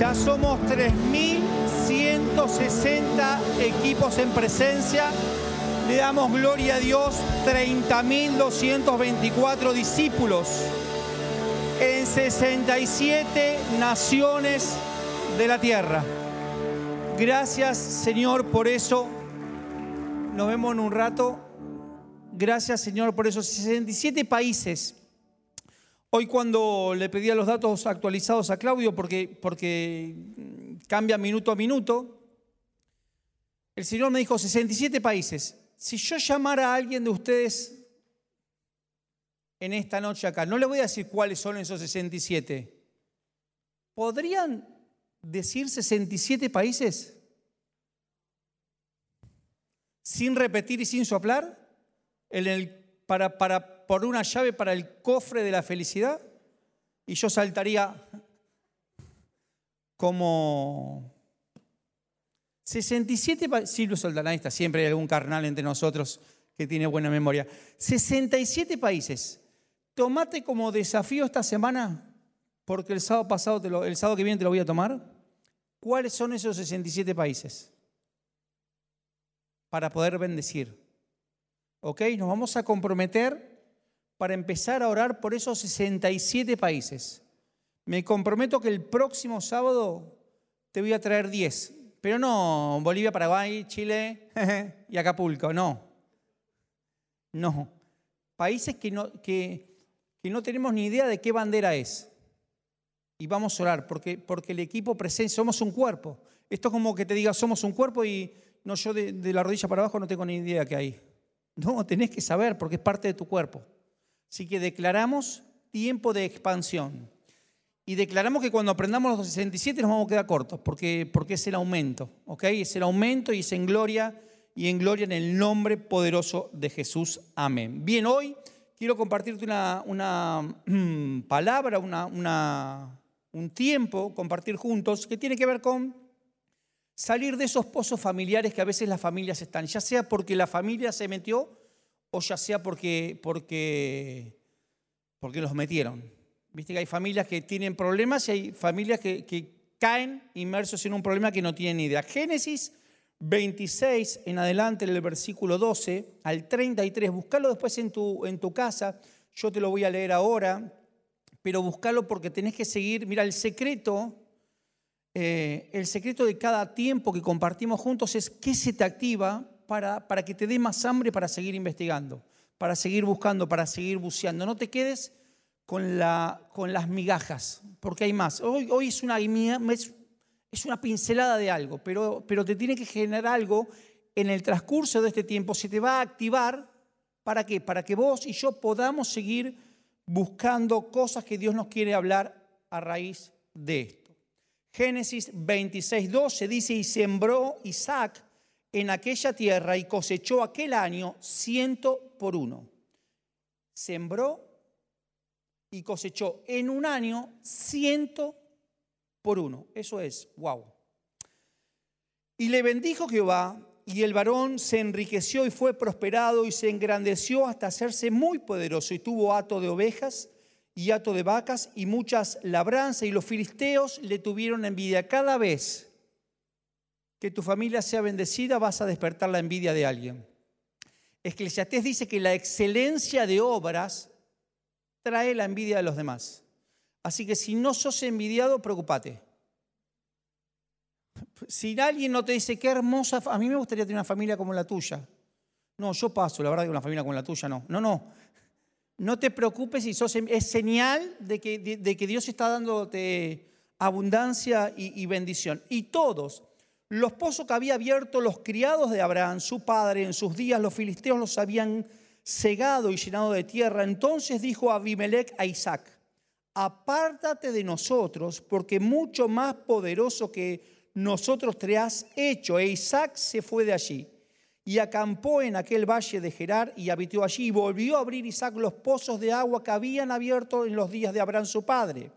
Ya somos 3.160 equipos en presencia. Le damos gloria a Dios, 30.224 discípulos en 67 naciones de la tierra. Gracias Señor por eso. Nos vemos en un rato. Gracias Señor por esos 67 países. Hoy cuando le pedía los datos actualizados a Claudio, porque, cambia minuto a minuto, el Señor me dijo 67 países. Si yo llamara a alguien de ustedes en esta noche acá, no le voy a decir cuáles son esos 67. ¿Podrían decir 67 países? Sin repetir y sin soplar, para, para, por una llave para el cofre de la felicidad. Y yo saltaría como 67 países. Sí, lo soltarán, está siempre hay algún carnal entre nosotros que tiene buena memoria. 67 países. Tomate como desafío esta semana porque el sábado pasado, el sábado que viene te lo voy a tomar, ¿cuáles son esos 67 países? Para poder bendecir. ¿Ok? Nos vamos a comprometer para empezar a orar por esos 67 países. Me comprometo que el próximo sábado te voy a traer 10, pero no Bolivia, Paraguay, Chile y Acapulco, no. No. Países que no, que, que no tenemos ni idea de qué bandera es y vamos a orar, porque, porque el equipo presente, somos un cuerpo. Esto es como que te diga, somos un cuerpo y no, yo de, la rodilla para abajo no tengo ni idea qué hay. No, tenés que saber porque es parte de tu cuerpo. Así que declaramos tiempo de expansión. Y declaramos que cuando aprendamos los 67 nos vamos a quedar cortos, porque, porque es el aumento, ¿ok? Es el aumento y es en gloria y en gloria en el nombre poderoso de Jesús. Amén. Bien, hoy quiero compartirte una, una palabra, una, una, un tiempo, compartir juntos, que tiene que ver con salir de esos pozos familiares que a veces las familias están, ya sea porque la familia se metió o ya sea porque, porque, porque los metieron. Viste que hay familias que tienen problemas y hay familias que, caen inmersos en un problema que no tienen ni idea. Génesis 26 en adelante, en el versículo 12 al 33, buscalo después en tu, en tu casa, yo te lo voy a leer ahora, pero buscalo porque tenés que seguir. Mira, el secreto, eh, el secreto de cada tiempo que compartimos juntos es qué se te activa para, para que te dé más hambre para seguir investigando, para seguir buscando, para seguir buceando. No te quedes con, la, con las migajas, porque hay más. Hoy, hoy es, una, es una pincelada de algo, pero, pero te tiene que generar algo en el transcurso de este tiempo, se te va a activar. ¿Para qué? Para que vos y yo podamos seguir buscando cosas que Dios nos quiere hablar a raíz de esto. Génesis 26, 12 dice, y sembró Isaac en aquella tierra y cosechó aquel año ciento por uno. Sembró y cosechó en un año ciento por uno. Eso es, wow. Y le bendijo Jehová y el varón se enriqueció y fue prosperado y se engrandeció hasta hacerse muy poderoso y tuvo hato de ovejas y hato de vacas y muchas labranzas y los filisteos le tuvieron envidia. Cada vez que tu familia sea bendecida vas a despertar la envidia de alguien. Eclesiastés dice que la excelencia de obras trae la envidia de los demás. Así que si no sos envidiado, preocupate. Si alguien no te dice qué hermosa, a mí me gustaría tener una familia como la tuya. No, yo paso, la verdad que una familia como la tuya no. No, no. No te preocupes si sos, es señal de que, de, que Dios está dándote abundancia y, y bendición. Y todos, los pozos que había abierto los criados de Abraham, su padre, en sus días los filisteos los habían cegado y llenado de tierra. Entonces dijo Abimelech a Isaac, apártate de nosotros, porque mucho más poderoso que nosotros te has hecho. E Isaac se fue de allí y acampó en aquel valle de Gerar y habitó allí. Y volvió a abrir Isaac los pozos de agua que habían abierto en los días de Abraham su padre.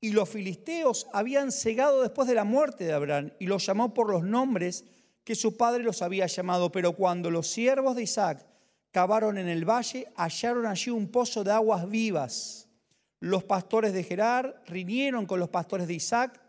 Y los filisteos habían cegado después de la muerte de Abraham y los llamó por los nombres que su padre los había llamado. Pero cuando los siervos de Isaac cavaron en el valle, hallaron allí un pozo de aguas vivas. Los pastores de Gerar riñeron con los pastores de Isaac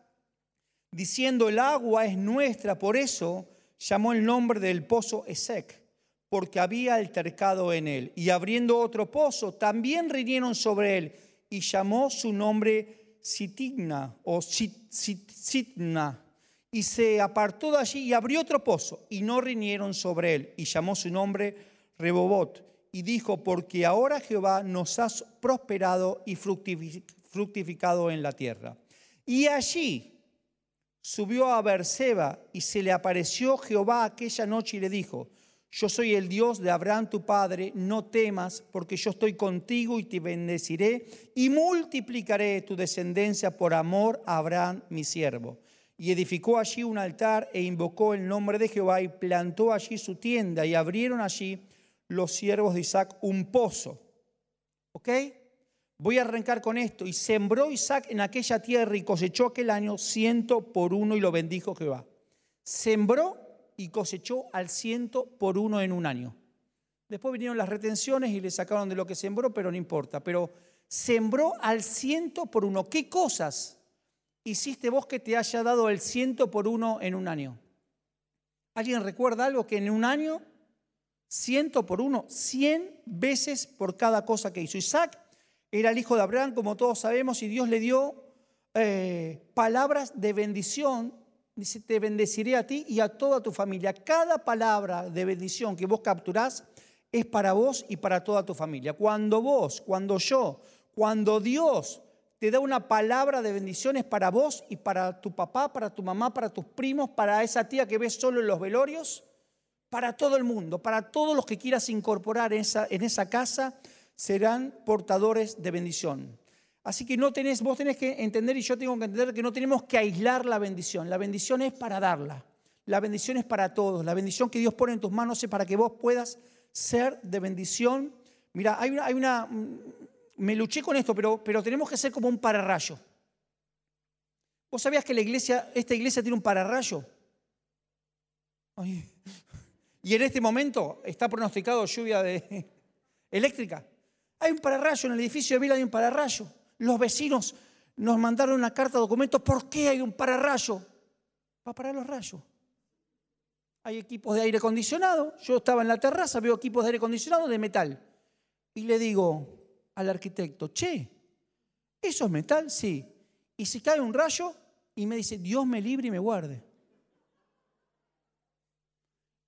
diciendo el agua es nuestra, por eso llamó el nombre del pozo Esec, porque había altercado en él. Y abriendo otro pozo, también riñeron sobre él, y llamó su nombre Sitigna o Sitna. Y se apartó de allí y abrió otro pozo, y no riñeron sobre él, y llamó su nombre Rebobot. Y dijo, porque ahora Jehová nos ha prosperado y fructificado en la tierra. Y allí subió a Berseba y se le apareció Jehová aquella noche y le dijo, yo soy el Dios de Abraham tu padre, no temas, porque yo estoy contigo y te bendeciré y multiplicaré tu descendencia por amor a Abraham mi siervo. Y edificó allí un altar e invocó el nombre de Jehová y plantó allí su tienda y abrieron allí los siervos de Isaac un pozo. ¿Ok? Voy a arrancar con esto. Y sembró Isaac en aquella tierra y cosechó aquel año ciento por uno y lo bendijo Jehová. Sembró y cosechó al ciento por uno en un año. Después vinieron las retenciones y le sacaron de lo que sembró, pero no importa. Pero sembró al ciento por uno. ¿Qué cosas hiciste vos que te haya dado el ciento por uno en un año? ¿Alguien recuerda algo que en un año, ciento por uno, cien veces por cada cosa que hizo? Isaac era el hijo de Abraham, como todos sabemos, y Dios le dio eh, palabras de bendición. Dice, te bendeciré a ti y a toda tu familia. Cada palabra de bendición que vos capturás es para vos y para toda tu familia. Cuando vos, cuando yo, cuando Dios te da una palabra de bendiciones para vos y para tu papá, para tu mamá, para tus primos, para esa tía que ves solo en los velorios, para todo el mundo, para todos los que quieras incorporar en esa, en esa casa, serán portadores de bendición. Así que no tenés, vos tenés que entender y yo tengo que entender que no tenemos que aislar la bendición. La bendición es para darla. La bendición es para todos. La bendición que Dios pone en tus manos es para que vos puedas ser de bendición. Mira, hay una, hay una mm, me luché con esto, pero, pero tenemos que ser como un pararrayo. ¿Vos sabías que la iglesia, esta iglesia tiene un pararrayo? Y en este momento está pronosticado lluvia de eléctrica. Hay un pararrayo en el edificio de Vila, hay un pararrayo. Los vecinos nos mandaron una carta de documento. ¿Por qué hay un pararrayo? Para parar los rayos. Hay equipos de aire acondicionado. Yo estaba en la terraza, veo equipos de aire acondicionado de metal. Y le digo al arquitecto, che, ¿eso es metal? Sí. Y si cae un rayo y me dice, Dios me libre y me guarde.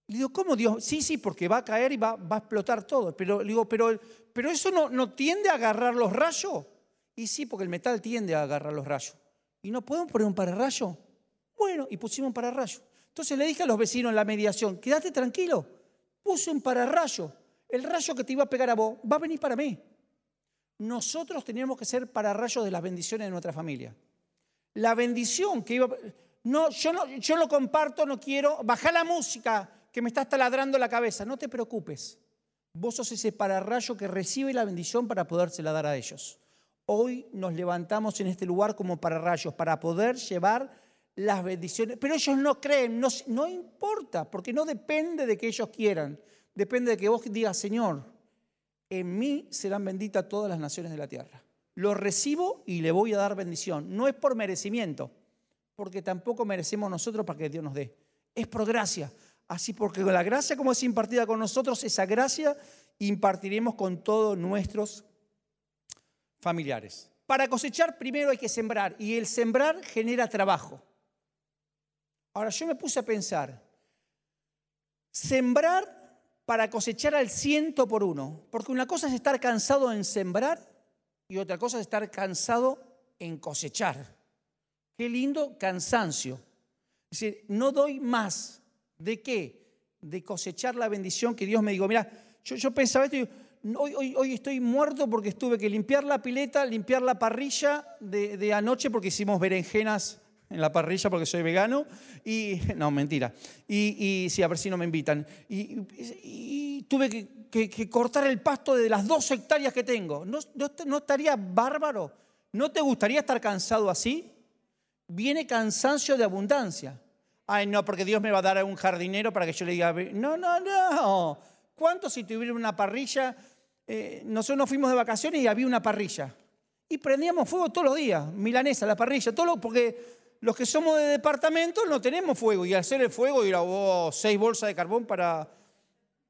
Le digo, ¿cómo Dios? Sí, sí, porque va a caer y va, va a explotar todo. Pero le digo, pero, pero eso no, no tiende a agarrar los rayos. Y sí, porque el metal tiende a agarrar los rayos. ¿Y no podemos poner un pararrayo? Bueno, y pusimos un pararrayo. Entonces le dije a los vecinos en la mediación, quédate tranquilo, puse un pararrayo. El rayo que te iba a pegar a vos va a venir para mí. Nosotros teníamos que ser pararrayos de las bendiciones de nuestra familia. La bendición que iba... No, yo no, yo lo comparto, no quiero. Baja la música, que me estás taladrando la cabeza. No te preocupes. Vos sos ese pararrayo que recibe la bendición para podérsela dar a ellos. Hoy nos levantamos en este lugar como pararrayos para poder llevar las bendiciones. Pero ellos no creen, no, no importa, porque no depende de que ellos quieran. Depende de que vos digas, Señor, en mí serán benditas todas las naciones de la tierra. Lo recibo y le voy a dar bendición. No es por merecimiento, porque tampoco merecemos nosotros para que Dios nos dé. Es por gracia. Así porque con la gracia como es impartida con nosotros, esa gracia impartiremos con todos nuestros familiares. Para cosechar primero hay que sembrar y el sembrar genera trabajo. Ahora yo me puse a pensar, sembrar para cosechar al ciento por uno, porque una cosa es estar cansado en sembrar y otra cosa es estar cansado en cosechar. Qué lindo cansancio. Es decir, no doy más, ¿De qué? De cosechar la bendición que Dios me dijo. Mira, yo, pensaba esto y hoy, hoy, estoy muerto porque tuve que limpiar la pileta, limpiar la parrilla de, anoche porque hicimos berenjenas en la parrilla porque soy vegano. Y, no, mentira. Y, sí, a ver si no me invitan. Y, tuve que, cortar el pasto de las dos hectáreas que tengo. ¿No, no estaría bárbaro? ¿No te gustaría estar cansado así? Viene cansancio de abundancia. Ay, no, porque Dios me va a dar a un jardinero para que yo le diga, no, no, no. ¿Cuánto si tuviera una parrilla? Eh, nosotros nos fuimos de vacaciones y había una parrilla. Y prendíamos fuego todos los días, milanesa, la parrilla, todo lo, porque los que somos de departamento no tenemos fuego. Y hacer el fuego ir a oh, seis bolsas de carbón para,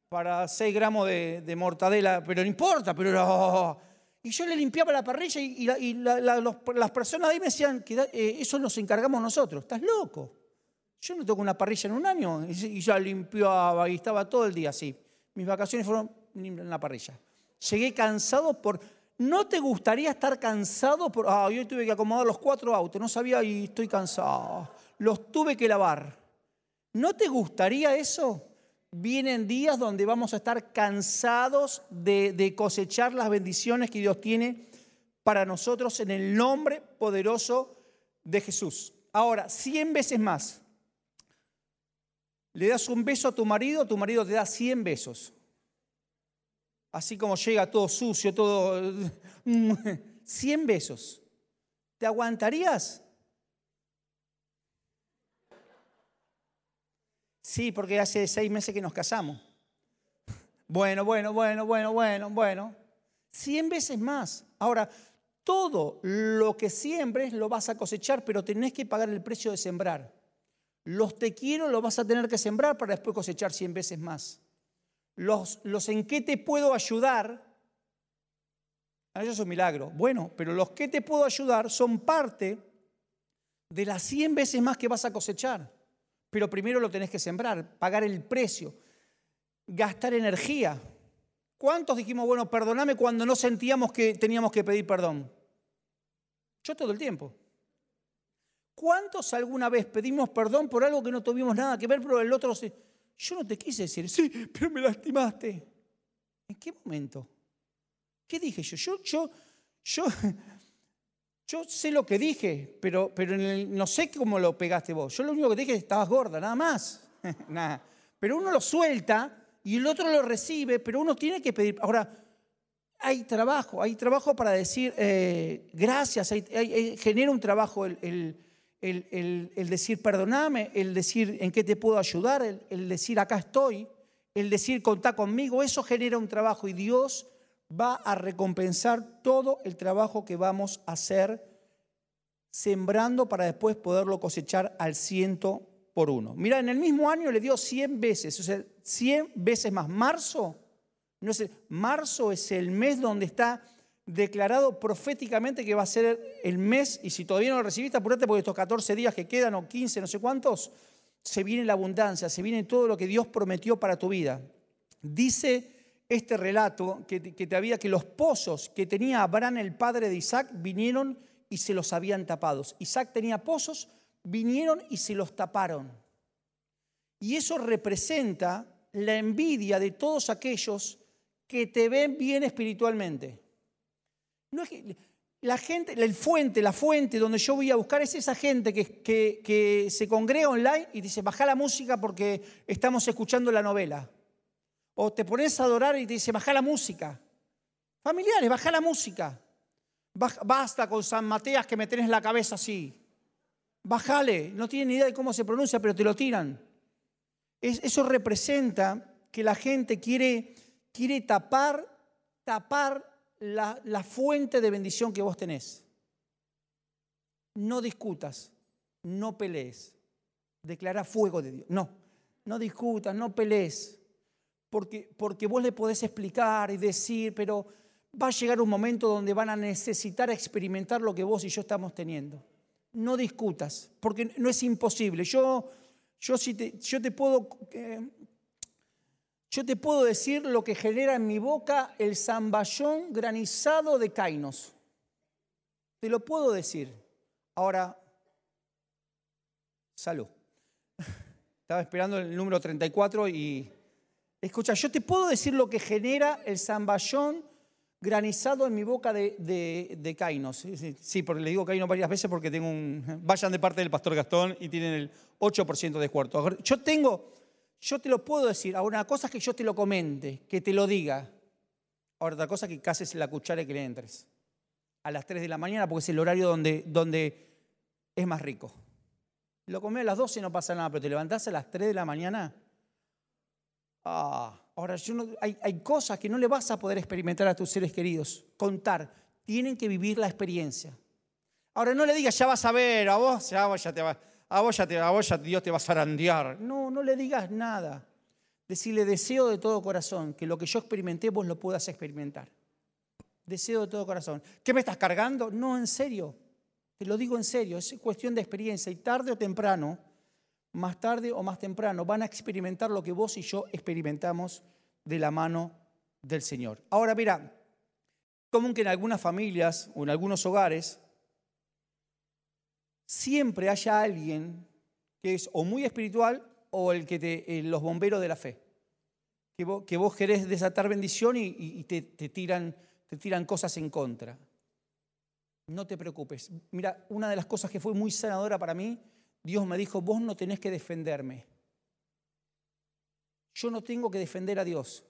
para seis gramos de, mortadela. Pero no importa, pero... Oh. Y yo le limpiaba la parrilla y, las personas ahí me decían que eh, eso nos encargamos nosotros. ¿Estás loco? Yo no tengo una parrilla en un año y ya limpiaba y estaba todo el día así. Mis vacaciones fueron en la parrilla. Llegué cansado por... ¿No te gustaría estar cansado por... Ah, yo tuve que acomodar los cuatro autos, no sabía y estoy cansado. Los tuve que lavar. ¿No te gustaría eso? Vienen días donde vamos a estar cansados de, de cosechar las bendiciones que Dios tiene para nosotros en el nombre poderoso de Jesús. Ahora, cien veces más. Le das un beso a tu marido, tu marido te da 100 besos. Así como llega todo sucio, todo... 100 besos. ¿Te aguantarías? Sí, porque hace seis meses que nos casamos. Bueno, bueno, bueno, bueno, bueno, bueno. 100 veces más. Ahora, todo lo que siembres lo vas a cosechar, pero tenés que pagar el precio de sembrar. Los te quiero los vas a tener que sembrar para después cosechar 100 veces más. Los, los en qué te puedo ayudar, eso es un milagro. Bueno, pero los que te puedo ayudar son parte de las 100 veces más que vas a cosechar. Pero primero lo tenés que sembrar, pagar el precio, gastar energía. ¿Cuántos dijimos, bueno, perdóname cuando no sentíamos que teníamos que pedir perdón? Yo todo el tiempo. ¿Cuántos alguna vez pedimos perdón por algo que no tuvimos nada que ver, pero el otro se... Yo no te quise decir, sí, pero me lastimaste. ¿En qué momento? ¿Qué dije yo? Yo, yo, yo, yo sé lo que dije, pero, pero no sé cómo lo pegaste vos. Yo lo único que dije es que estabas gorda, nada más. nada. Pero uno lo suelta y el otro lo recibe, pero uno tiene que pedir. Ahora, hay trabajo, hay trabajo para decir eh, gracias, genera un trabajo el, decir perdoname, el decir en qué te puedo ayudar, el, decir acá estoy, el decir contá conmigo, eso genera un trabajo y Dios va a recompensar todo el trabajo que vamos a hacer sembrando para después poderlo cosechar al ciento por uno. Mira, en el mismo año le dio 100 veces, o sea, 100 veces más. Marzo, no es marzo es el mes donde está declarado proféticamente que va a ser el mes, y si todavía no lo recibiste, apurate porque estos 14 días que quedan, o 15, no sé cuántos, se viene la abundancia, se viene todo lo que Dios prometió para tu vida. Dice este relato que, que te había que los pozos que tenía Abraham, el padre de Isaac, vinieron y se los habían tapados. Isaac tenía pozos, vinieron y se los taparon. Y eso representa la envidia de todos aquellos que te ven bien espiritualmente. No es la gente, el fuente, la fuente donde yo voy a buscar es esa gente que, que, se congrega online y dice, baja la música porque estamos escuchando la novela. O te pones a adorar y te dice, baja la música. Familiares, baja la música. Basta con San Mateas que me tenés la cabeza así. Bájale, no tienen ni idea de cómo se pronuncia, pero te lo tiran. eso representa que la gente quiere, quiere tapar, tapar la, fuente de bendición que vos tenés. No discutas, no pelees. Declara fuego de Dios. No, no discutas, no pelees. Porque, porque vos le podés explicar y decir, pero va a llegar un momento donde van a necesitar experimentar lo que vos y yo estamos teniendo. No discutas, porque no es imposible. Yo, yo, si te, yo te puedo eh, yo te puedo decir lo que genera en mi boca el zamballón granizado de Cainos. Te lo puedo decir. Ahora, salud. Estaba esperando el número 34 y... Escucha, yo te puedo decir lo que genera el zamballón granizado en mi boca de, de. Sí, porque le digo Cainos varias veces porque tengo un... Vayan de parte del pastor Gastón y tienen el 8% de descuento. Yo tengo yo te lo puedo decir. Ahora, una cosa es que yo te lo comente, que te lo diga. Ahora, otra cosa es que cases la cuchara y que le entres. A las 3 de la mañana, porque es el horario donde, donde es más rico. Lo comés a las 12 no pasa nada, pero te levantás a las 3 de la mañana. Ah, ahora, hay, hay cosas que no le vas a poder experimentar a tus seres queridos. Contar. Tienen que vivir la experiencia. Ahora no le digas, ya vas a ver, a vos ya, te va, a ya Dios te va a zarandear. No, no le digas nada. Decirle, deseo de todo corazón que lo que yo experimenté vos lo puedas experimentar. Deseo de todo corazón. ¿Qué me estás cargando? No, en serio. Te lo digo en serio. Es cuestión de experiencia. Y tarde o temprano, más tarde o más temprano, van a experimentar lo que vos y yo experimentamos de la mano del Señor. Ahora, mira, común que en algunas familias o en algunos hogares siempre haya alguien que es o muy espiritual o el que te, eh, los bomberos de la fe. Que vos, que querés desatar bendición y, te, tiran, te tiran cosas en contra. No te preocupes. Mira, una de las cosas que fue muy sanadora para mí, Dios me dijo, vos no tenés que defenderme. Yo no tengo que defender a Dios,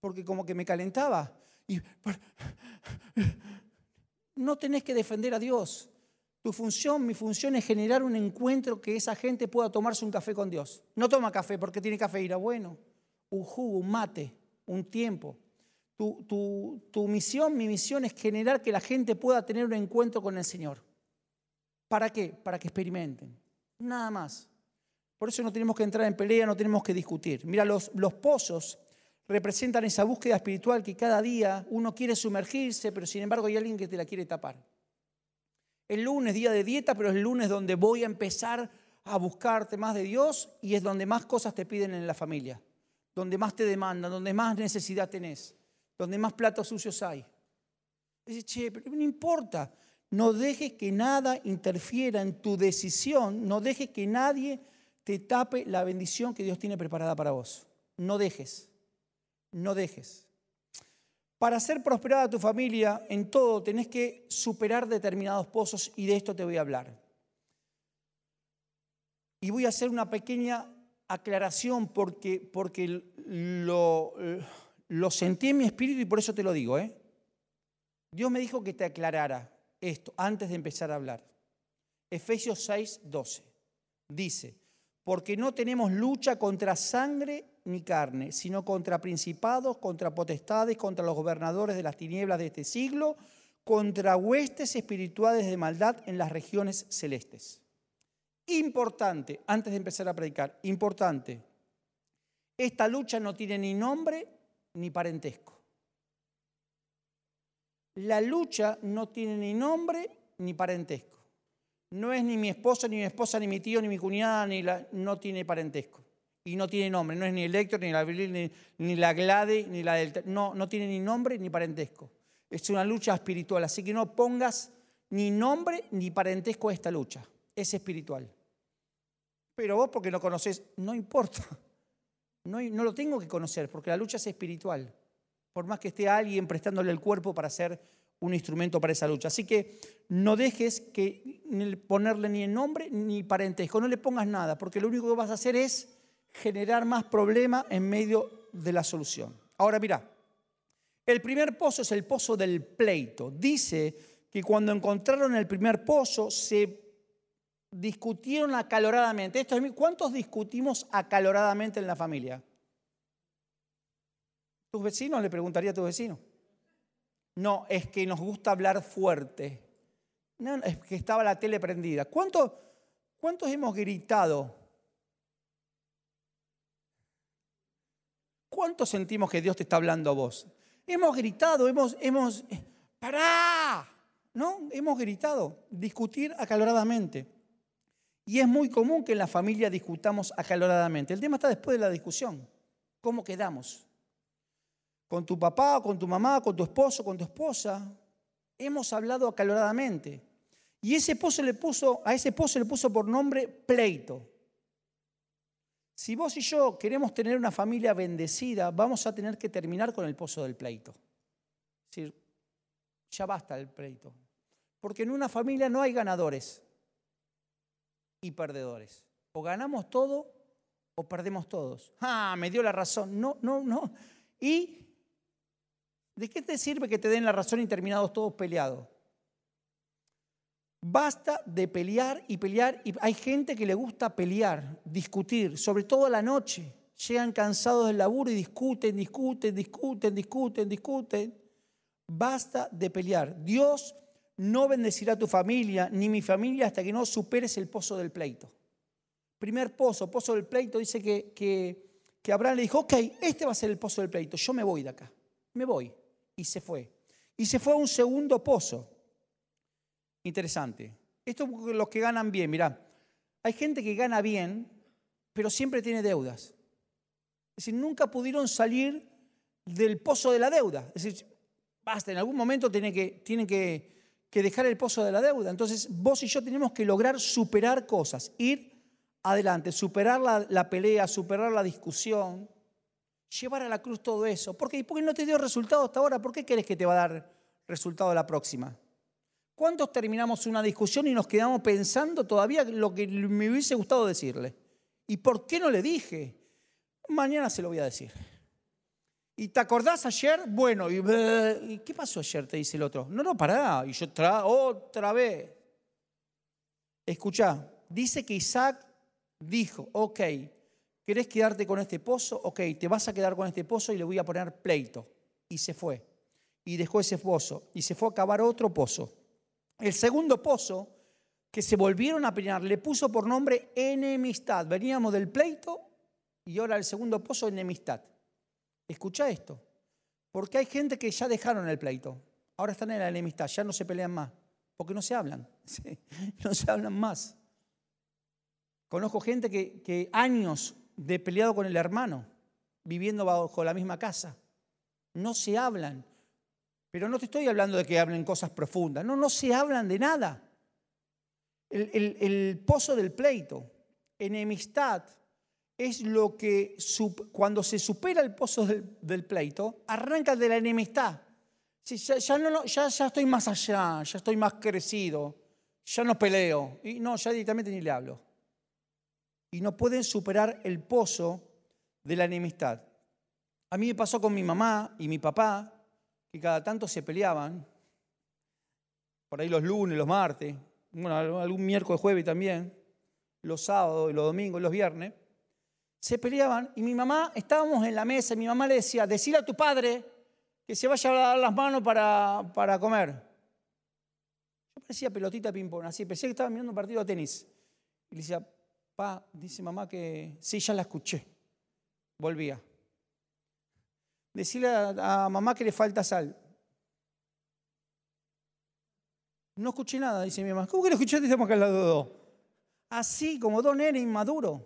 porque como que me calentaba. Y, no tenés que defender a Dios. Tu función, mi función es generar un encuentro que esa gente pueda tomarse un café con Dios. No toma café porque tiene cafeína, bueno, un jugo, un mate, un tiempo. Tu, misión, mi misión es generar que la gente pueda tener un encuentro con el Señor. ¿Para qué? Para que experimenten. Nada más. Por eso no tenemos que entrar en pelea, no tenemos que discutir. Mira, los, los pozos representan esa búsqueda espiritual que cada día uno quiere sumergirse, pero sin embargo hay alguien que te la quiere tapar. El lunes, día de dieta, pero es el lunes donde voy a empezar a buscarte más de Dios y es donde más cosas te piden en la familia, donde más te demandan, donde más necesidad tenés, donde más platos sucios hay. Dice, che, pero no importa, no dejes que nada interfiera en tu decisión, no dejes que nadie te tape la bendición que Dios tiene preparada para vos. No dejes, no dejes. Para hacer prosperada tu familia en todo tenés que superar determinados pozos y de esto te voy a hablar. Y voy a hacer una pequeña aclaración porque, porque lo, sentí en mi espíritu y por eso te lo digo. ¿eh? Dios me dijo que te aclarara esto antes de empezar a hablar. Efesios 6, 12. Dice, porque no tenemos lucha contra sangre ni carne, sino contra principados, contra potestades, contra los gobernadores de las tinieblas de este siglo, contra huestes espirituales de maldad en las regiones celestes. Importante, antes de empezar a predicar, importante, esta lucha no tiene ni nombre ni parentesco. La lucha no tiene ni nombre ni parentesco. No es ni mi esposo, ni mi esposa, ni mi tío, ni mi cuñada, ni la, no tiene parentesco y no tiene nombre. No es ni el Héctor, ni la ni, ni la Glade, ni la del... No, no tiene ni nombre ni parentesco. Es una lucha espiritual, así que no pongas ni nombre ni parentesco a esta lucha. Es espiritual. Pero vos porque no conoces, no importa. No, lo tengo que conocer porque la lucha es espiritual. Por más que esté alguien prestándole el cuerpo para ser un instrumento para esa lucha. Así que no dejes que ponerle ni nombre ni parentesco, no le pongas nada, porque lo único que vas a hacer es generar más problemas en medio de la solución. Ahora mira, el primer pozo es el pozo del pleito. Dice que cuando encontraron el primer pozo se discutieron acaloradamente. ¿Cuántos discutimos acaloradamente en la familia? ¿Tus vecinos? Le preguntaría a tu vecino. No, es que nos gusta hablar fuerte. No, es que estaba la tele prendida. ¿Cuántos, cuántos hemos gritado ¿Cuánto sentimos que Dios te está hablando a vos? Hemos gritado, hemos, hemos, eh, ¡pará! ¿No? Hemos gritado, discutir acaloradamente. Y es muy común que en la familia discutamos acaloradamente. El tema está después de la discusión. ¿Cómo quedamos? Con tu papá, con tu mamá, con tu esposo, con tu esposa. Hemos hablado acaloradamente. Y ese pozo le puso, a ese pozo le puso por nombre pleito. Si vos y yo queremos tener una familia bendecida, vamos a tener que terminar con el pozo del pleito. Es decir, ya basta el pleito. Porque en una familia no hay ganadores y perdedores. O ganamos todo o perdemos todos. Ah, me dio la razón. No, no, no. ¿Y de qué te sirve que te den la razón y terminados todos peleados? Basta de pelear y pelear. Y hay gente que le gusta pelear, discutir, sobre todo a la noche. Llegan cansados del laburo y discuten, discuten, discuten, discuten, discuten. Basta de pelear. Dios no bendecirá tu familia ni mi familia hasta que no superes el pozo del pleito. Primer pozo, pozo del pleito, dice que, que, que Abraham le dijo, ok, este va a ser el pozo del pleito, yo me voy de acá, me voy. Y se fue. Y se fue a un segundo pozo. Interesante. Esto es los que ganan bien, mirá. Hay gente que gana bien, pero siempre tiene deudas. Es decir, nunca pudieron salir del pozo de la deuda. Es decir, basta, en algún momento tienen que, tienen que, dejar el pozo de la deuda. Entonces, vos y yo tenemos que lograr superar cosas, ir adelante, superar la, pelea, superar la discusión, llevar a la cruz todo eso. ¿Por qué? No te dio resultado hasta ahora. ¿Por qué crees que te va a dar resultado la próxima? ¿Cuántos terminamos una discusión y nos quedamos pensando todavía lo que me hubiese gustado decirle? ¿Y por qué no le dije? Mañana se lo voy a decir. ¿Y te acordás ayer? Bueno, ¿y, qué pasó ayer? Te dice el otro. No, no, pará. Y yo otra vez. Escucha, dice que Isaac dijo, ok, ¿querés quedarte con este pozo? Ok, te vas a quedar con este pozo y le voy a poner pleito. Y se fue. Y dejó ese pozo. Y se fue a cavar otro pozo. El segundo pozo, que se volvieron a pelear, le puso por nombre enemistad. Veníamos del pleito y ahora el segundo pozo, enemistad. Escucha esto, porque hay gente que ya dejaron el pleito, ahora están en la enemistad, ya no se pelean más, porque no se hablan, no se hablan más. Conozco gente que, que años de peleado con el hermano, viviendo bajo la misma casa, no se hablan, pero no te estoy hablando de que hablen cosas profundas. No, no se hablan de nada. El, pozo del pleito, enemistad, es lo que cuando se supera el pozo del, pleito, arranca de la enemistad. Ya, no, ya estoy más allá, ya estoy más crecido, ya no peleo. Y no, ya directamente ni le hablo. Y no pueden superar el pozo de la enemistad. A mí me pasó con mi mamá y mi papá, que cada tanto se peleaban, por ahí los lunes, los martes, bueno, algún miércoles, jueves también, los sábados, los domingos, los viernes, se peleaban y mi mamá, estábamos en la mesa y mi mamá le decía, decir a tu padre que se vaya a dar las manos para, para comer. Yo parecía pelotita ping-pong, así, pensé que estaba mirando un partido de tenis. Y le decía, pa, dice mamá que sí, ya la escuché. Volvía. Decirle a, mamá que le falta sal. No escuché nada, dice mi mamá. ¿Cómo que no escuchaste? Estamos acá al lado dos. Así como dos nenes inmaduros,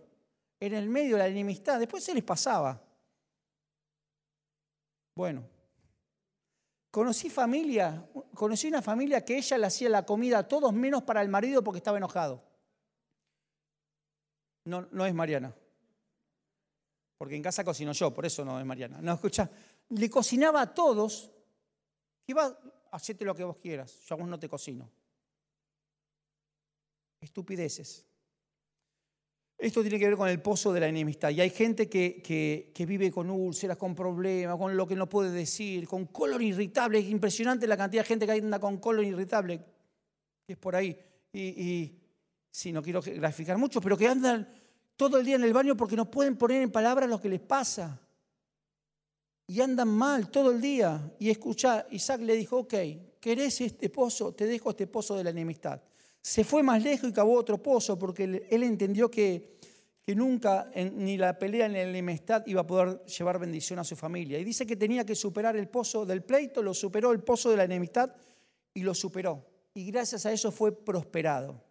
en el medio de la enemistad. Después se les pasaba. Bueno, conocí familia, conocí una familia que ella le hacía la comida a todos menos para el marido porque estaba enojado. No, no es Mariana porque en casa cocino yo, por eso no es Mariana. No, escucha, le cocinaba a todos, iba, hacete lo que vos quieras, yo aún no te cocino. Estupideces. Esto tiene que ver con el pozo de la enemistad. Y hay gente que, que, vive con úlceras, con problemas, con lo que no puede decir, con color irritable. Es impresionante la cantidad de gente que anda con color irritable, es por ahí. Y, y sí, no quiero graficar mucho, pero que andan todo el día en el baño porque no pueden poner en palabras lo que les pasa. Y andan mal todo el día. Y escucha, Isaac le dijo, ok, ¿querés este pozo? Te dejo este pozo de la enemistad. Se fue más lejos y cavó otro pozo porque él entendió que, que nunca ni la pelea ni la enemistad iba a poder llevar bendición a su familia. Y dice que tenía que superar el pozo del pleito, lo superó el pozo de la enemistad y lo superó. Y gracias a eso fue prosperado.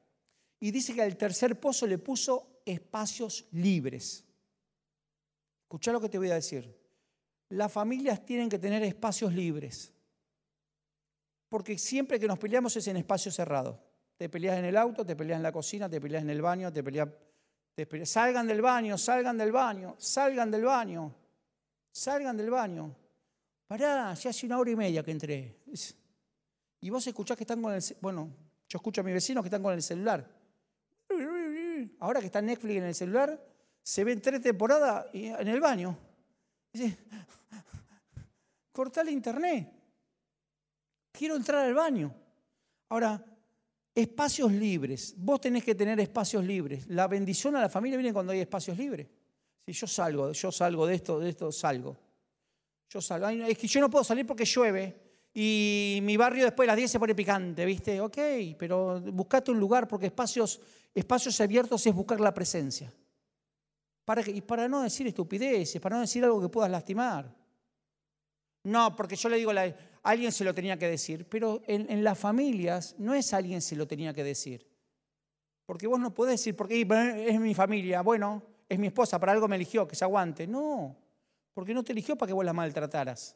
Y dice que al tercer pozo le puso espacios libres. Escucha lo que te voy a decir. Las familias tienen que tener espacios libres. Porque siempre que nos peleamos es en espacios cerrados. Te peleas en el auto, te peleas en la cocina, te peleas en el baño, te peleas... Salgan del baño, salgan del baño, salgan del baño, salgan del baño. Pará, ya hace una hora y media que entré. Y vos escuchás que están con el... Bueno, yo escucho a mis vecinos que están con el celular ahora que está Netflix en el celular, se ven tres temporadas en el baño. Dice, corta el internet. Quiero entrar al baño. Ahora, espacios libres. Vos tenés que tener espacios libres. La bendición a la familia viene cuando hay espacios libres. Si yo salgo, yo salgo de esto, de esto salgo. Yo salgo. Es que yo no puedo salir porque llueve. Y mi barrio después de las 10 se pone picante, ¿viste? Ok, pero buscate un lugar porque espacios, espacios abiertos es buscar la presencia. Para y para no decir estupideces, para no decir algo que puedas lastimar. No, porque yo le digo, a alguien se lo tenía que decir, pero en, en, las familias no es alguien se lo tenía que decir. Porque vos no podés decir, porque es mi familia, bueno, es mi esposa, para algo me eligió, que se aguante. No, porque no te eligió para que vos la maltrataras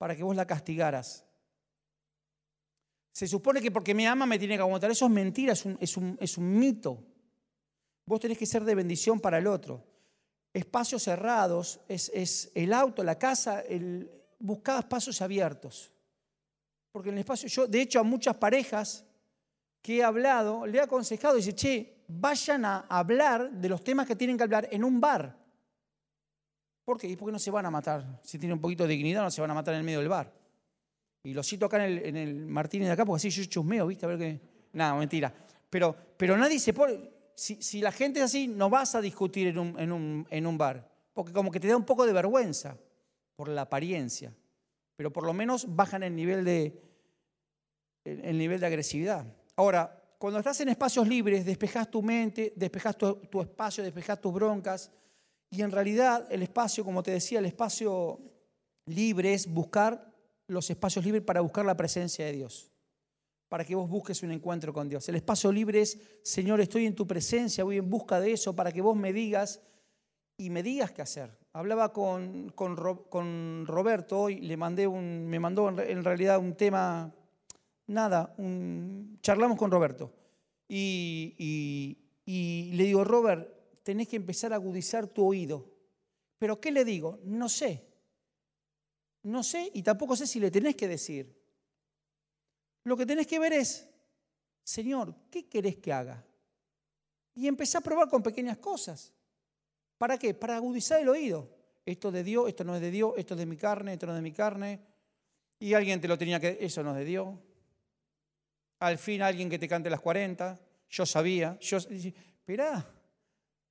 para que vos la castigaras. Se supone que porque me ama me tiene que aguantar. Eso es mentira, es un, es un, mito. Vos tenés que ser de bendición para el otro. Espacios cerrados, es, el auto, la casa, el, buscaba espacios abiertos. Porque en el espacio, yo de hecho a muchas parejas que he hablado, le he aconsejado, dice, che, vayan a hablar de los temas que tienen que hablar en un bar. ¿Por qué? Porque no se van a matar. Si tienen un poquito de dignidad, no se van a matar en el medio del bar. Y lo cito acá en el, Martínez de acá, porque así yo chusmeo, ¿viste? A ver qué. Nada, mentira. Pero, pero nadie se pone. Si, la gente es así, no vas a discutir en un, en, un, bar. Porque como que te da un poco de vergüenza por la apariencia. Pero por lo menos bajan el nivel de, el nivel de agresividad. Ahora, cuando estás en espacios libres, despejas tu mente, despejas tu, tu espacio, despejas tus broncas, y en realidad el espacio, como te decía, el espacio libre es buscar los espacios libres para buscar la presencia de Dios, para que vos busques un encuentro con Dios. El espacio libre es, Señor, estoy en tu presencia, voy en busca de eso, para que vos me digas y me digas qué hacer. Hablaba con, con, Roberto hoy, le mandé un, me mandó en realidad un tema, nada, charlamos con Roberto. Y, y le digo, Robert, tenés que empezar a agudizar tu oído. ¿Pero qué le digo? No sé. No sé y tampoco sé si le tenés que decir. Lo que tenés que ver es, Señor, ¿qué querés que haga? Y empecé a probar con pequeñas cosas. ¿Para qué? Para agudizar el oído. Esto de Dios, esto no es de Dios, esto es de mi carne, esto no es de mi carne. Y alguien te lo tenía que... Eso no es de Dios. Al fin alguien que te cante las 40. Yo sabía. Yo... Esperá,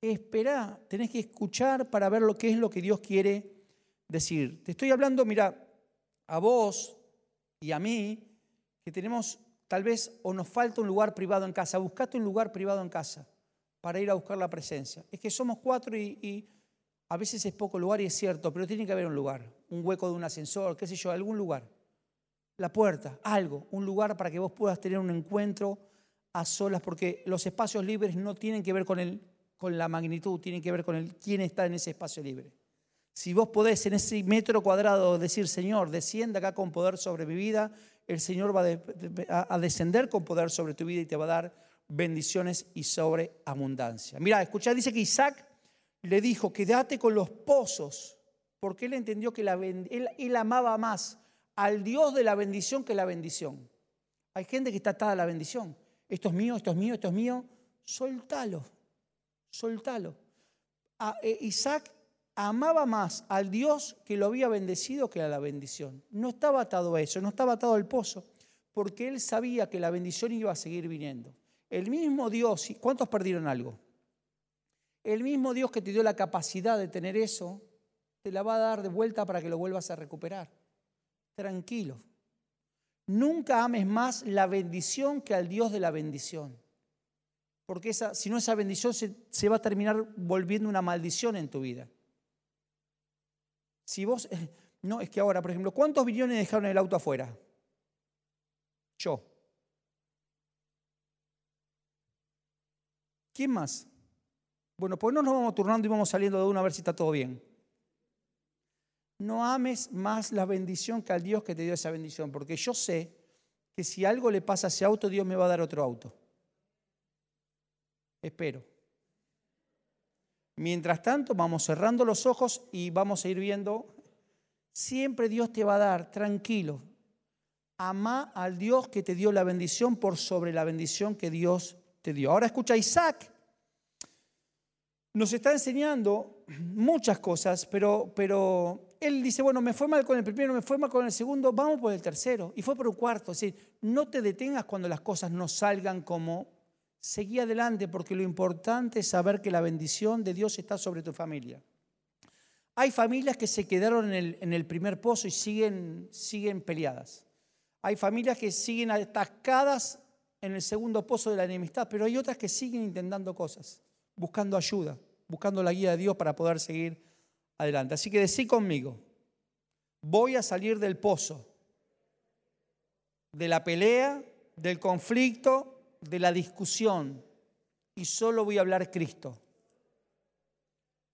espera, tenés que escuchar para ver lo que es lo que Dios quiere decir. Te estoy hablando, mira, a vos y a mí, que tenemos tal vez o nos falta un lugar privado en casa. Buscate un lugar privado en casa para ir a buscar la presencia. Es que somos cuatro y, y a veces es poco lugar y es cierto, pero tiene que haber un lugar, un hueco de un ascensor, qué sé yo, algún lugar. La puerta, algo, un lugar para que vos puedas tener un encuentro a solas, porque los espacios libres no tienen que ver con el con la magnitud, tiene que ver con quién está en ese espacio libre. Si vos podés en ese metro cuadrado decir, Señor, descienda acá con poder sobre mi vida, el Señor va a descender con poder sobre tu vida y te va a dar bendiciones y sobre abundancia. Mira, escuchá, dice que Isaac le dijo, quédate con los pozos, porque él entendió que la, él, él amaba más al Dios de la bendición que la bendición. Hay gente que está atada a la bendición. Esto es mío, esto es mío, esto es mío. Soltalo soltalo. Eh, Isaac amaba más al Dios que lo había bendecido que a la bendición. No estaba atado a eso, no estaba atado al pozo, porque él sabía que la bendición iba a seguir viniendo. El mismo Dios, ¿cuántos perdieron algo? El mismo Dios que te dio la capacidad de tener eso, te la va a dar de vuelta para que lo vuelvas a recuperar. Tranquilo. Nunca ames más la bendición que al Dios de la bendición porque esa, si no esa bendición se, va a terminar volviendo una maldición en tu vida. Si vos, eh, no, es que ahora, por ejemplo, ¿cuántos y dejaron el auto afuera? Yo. ¿Quién más? Bueno, pues no nos vamos turnando y vamos saliendo de uno a ver si está todo bien. No ames más la bendición que al Dios que te dio esa bendición, porque yo sé que si algo le pasa a ese auto, Dios me va a dar otro auto. Espero. Mientras tanto, vamos cerrando los ojos y vamos a ir viendo. Siempre Dios te va a dar, tranquilo. Ama al Dios que te dio la bendición por sobre la bendición que Dios te dio. Ahora escucha, Isaac nos está enseñando muchas cosas, pero, pero él dice, bueno, me fue mal con el primero, me fue mal con el segundo, vamos por el tercero. Y fue por un cuarto. Es decir, no te detengas cuando las cosas no salgan como Seguí adelante porque lo importante es saber que la bendición de Dios está sobre tu familia. Hay familias que se quedaron en el, primer pozo y siguen, siguen peleadas. Hay familias que siguen atascadas en el segundo pozo de la enemistad, pero hay otras que siguen intentando cosas, buscando ayuda, buscando la guía de Dios para poder seguir adelante. Así que decí conmigo, voy a salir del pozo, de la pelea, del conflicto, de la discusión, y solo voy a hablar Cristo.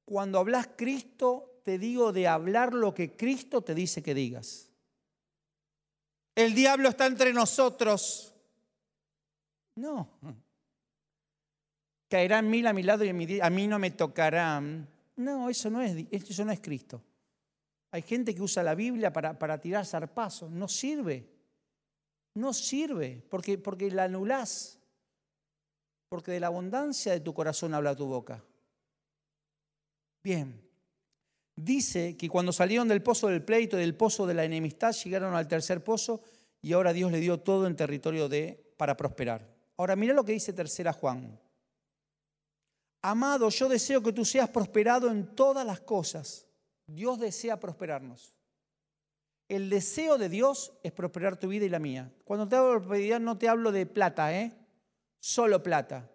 Cuando hablas Cristo, te digo de hablar lo que Cristo te dice que digas. El diablo está entre nosotros. No. Caerán mil a mi lado y a mí no me tocarán. No, eso no es, eso no es Cristo. Hay gente que usa la Biblia para, para tirar zarpazos. No sirve. No sirve porque, porque la anulás. Porque de la abundancia de tu corazón habla tu boca. Bien. Dice que cuando salieron del pozo del pleito, del pozo de la enemistad, llegaron al tercer pozo y ahora Dios le dio todo en territorio de para prosperar. Ahora mira lo que dice tercera Juan. Amado, yo deseo que tú seas prosperado en todas las cosas. Dios desea prosperarnos. El deseo de Dios es prosperar tu vida y la mía. Cuando te hablo de prosperidad no te hablo de plata, ¿eh? Solo plata.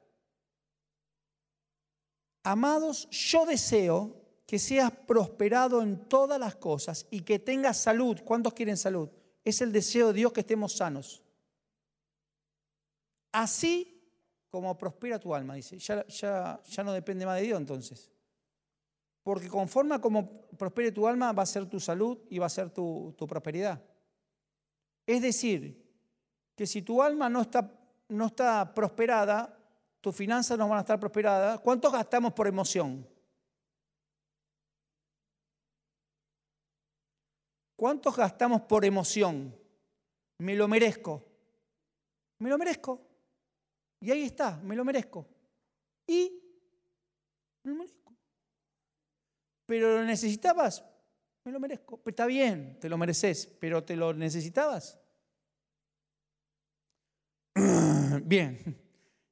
Amados, yo deseo que seas prosperado en todas las cosas y que tengas salud. ¿Cuántos quieren salud? Es el deseo de Dios que estemos sanos. Así como prospera tu alma, dice. Ya, ya, ya no depende más de Dios entonces. Porque conforme a como prospere tu alma, va a ser tu salud y va a ser tu, prosperidad. Es decir, que si tu alma no está, no está prosperada, tus finanzas no van a estar prosperadas. ¿Cuánto gastamos por emoción? ¿Cuántos gastamos por emoción? Me lo merezco. Me lo merezco. Y ahí está, me lo merezco. Y me lo merezco. Pero lo necesitabas, me lo merezco. Pero está bien, te lo mereces, pero te lo necesitabas. Bien,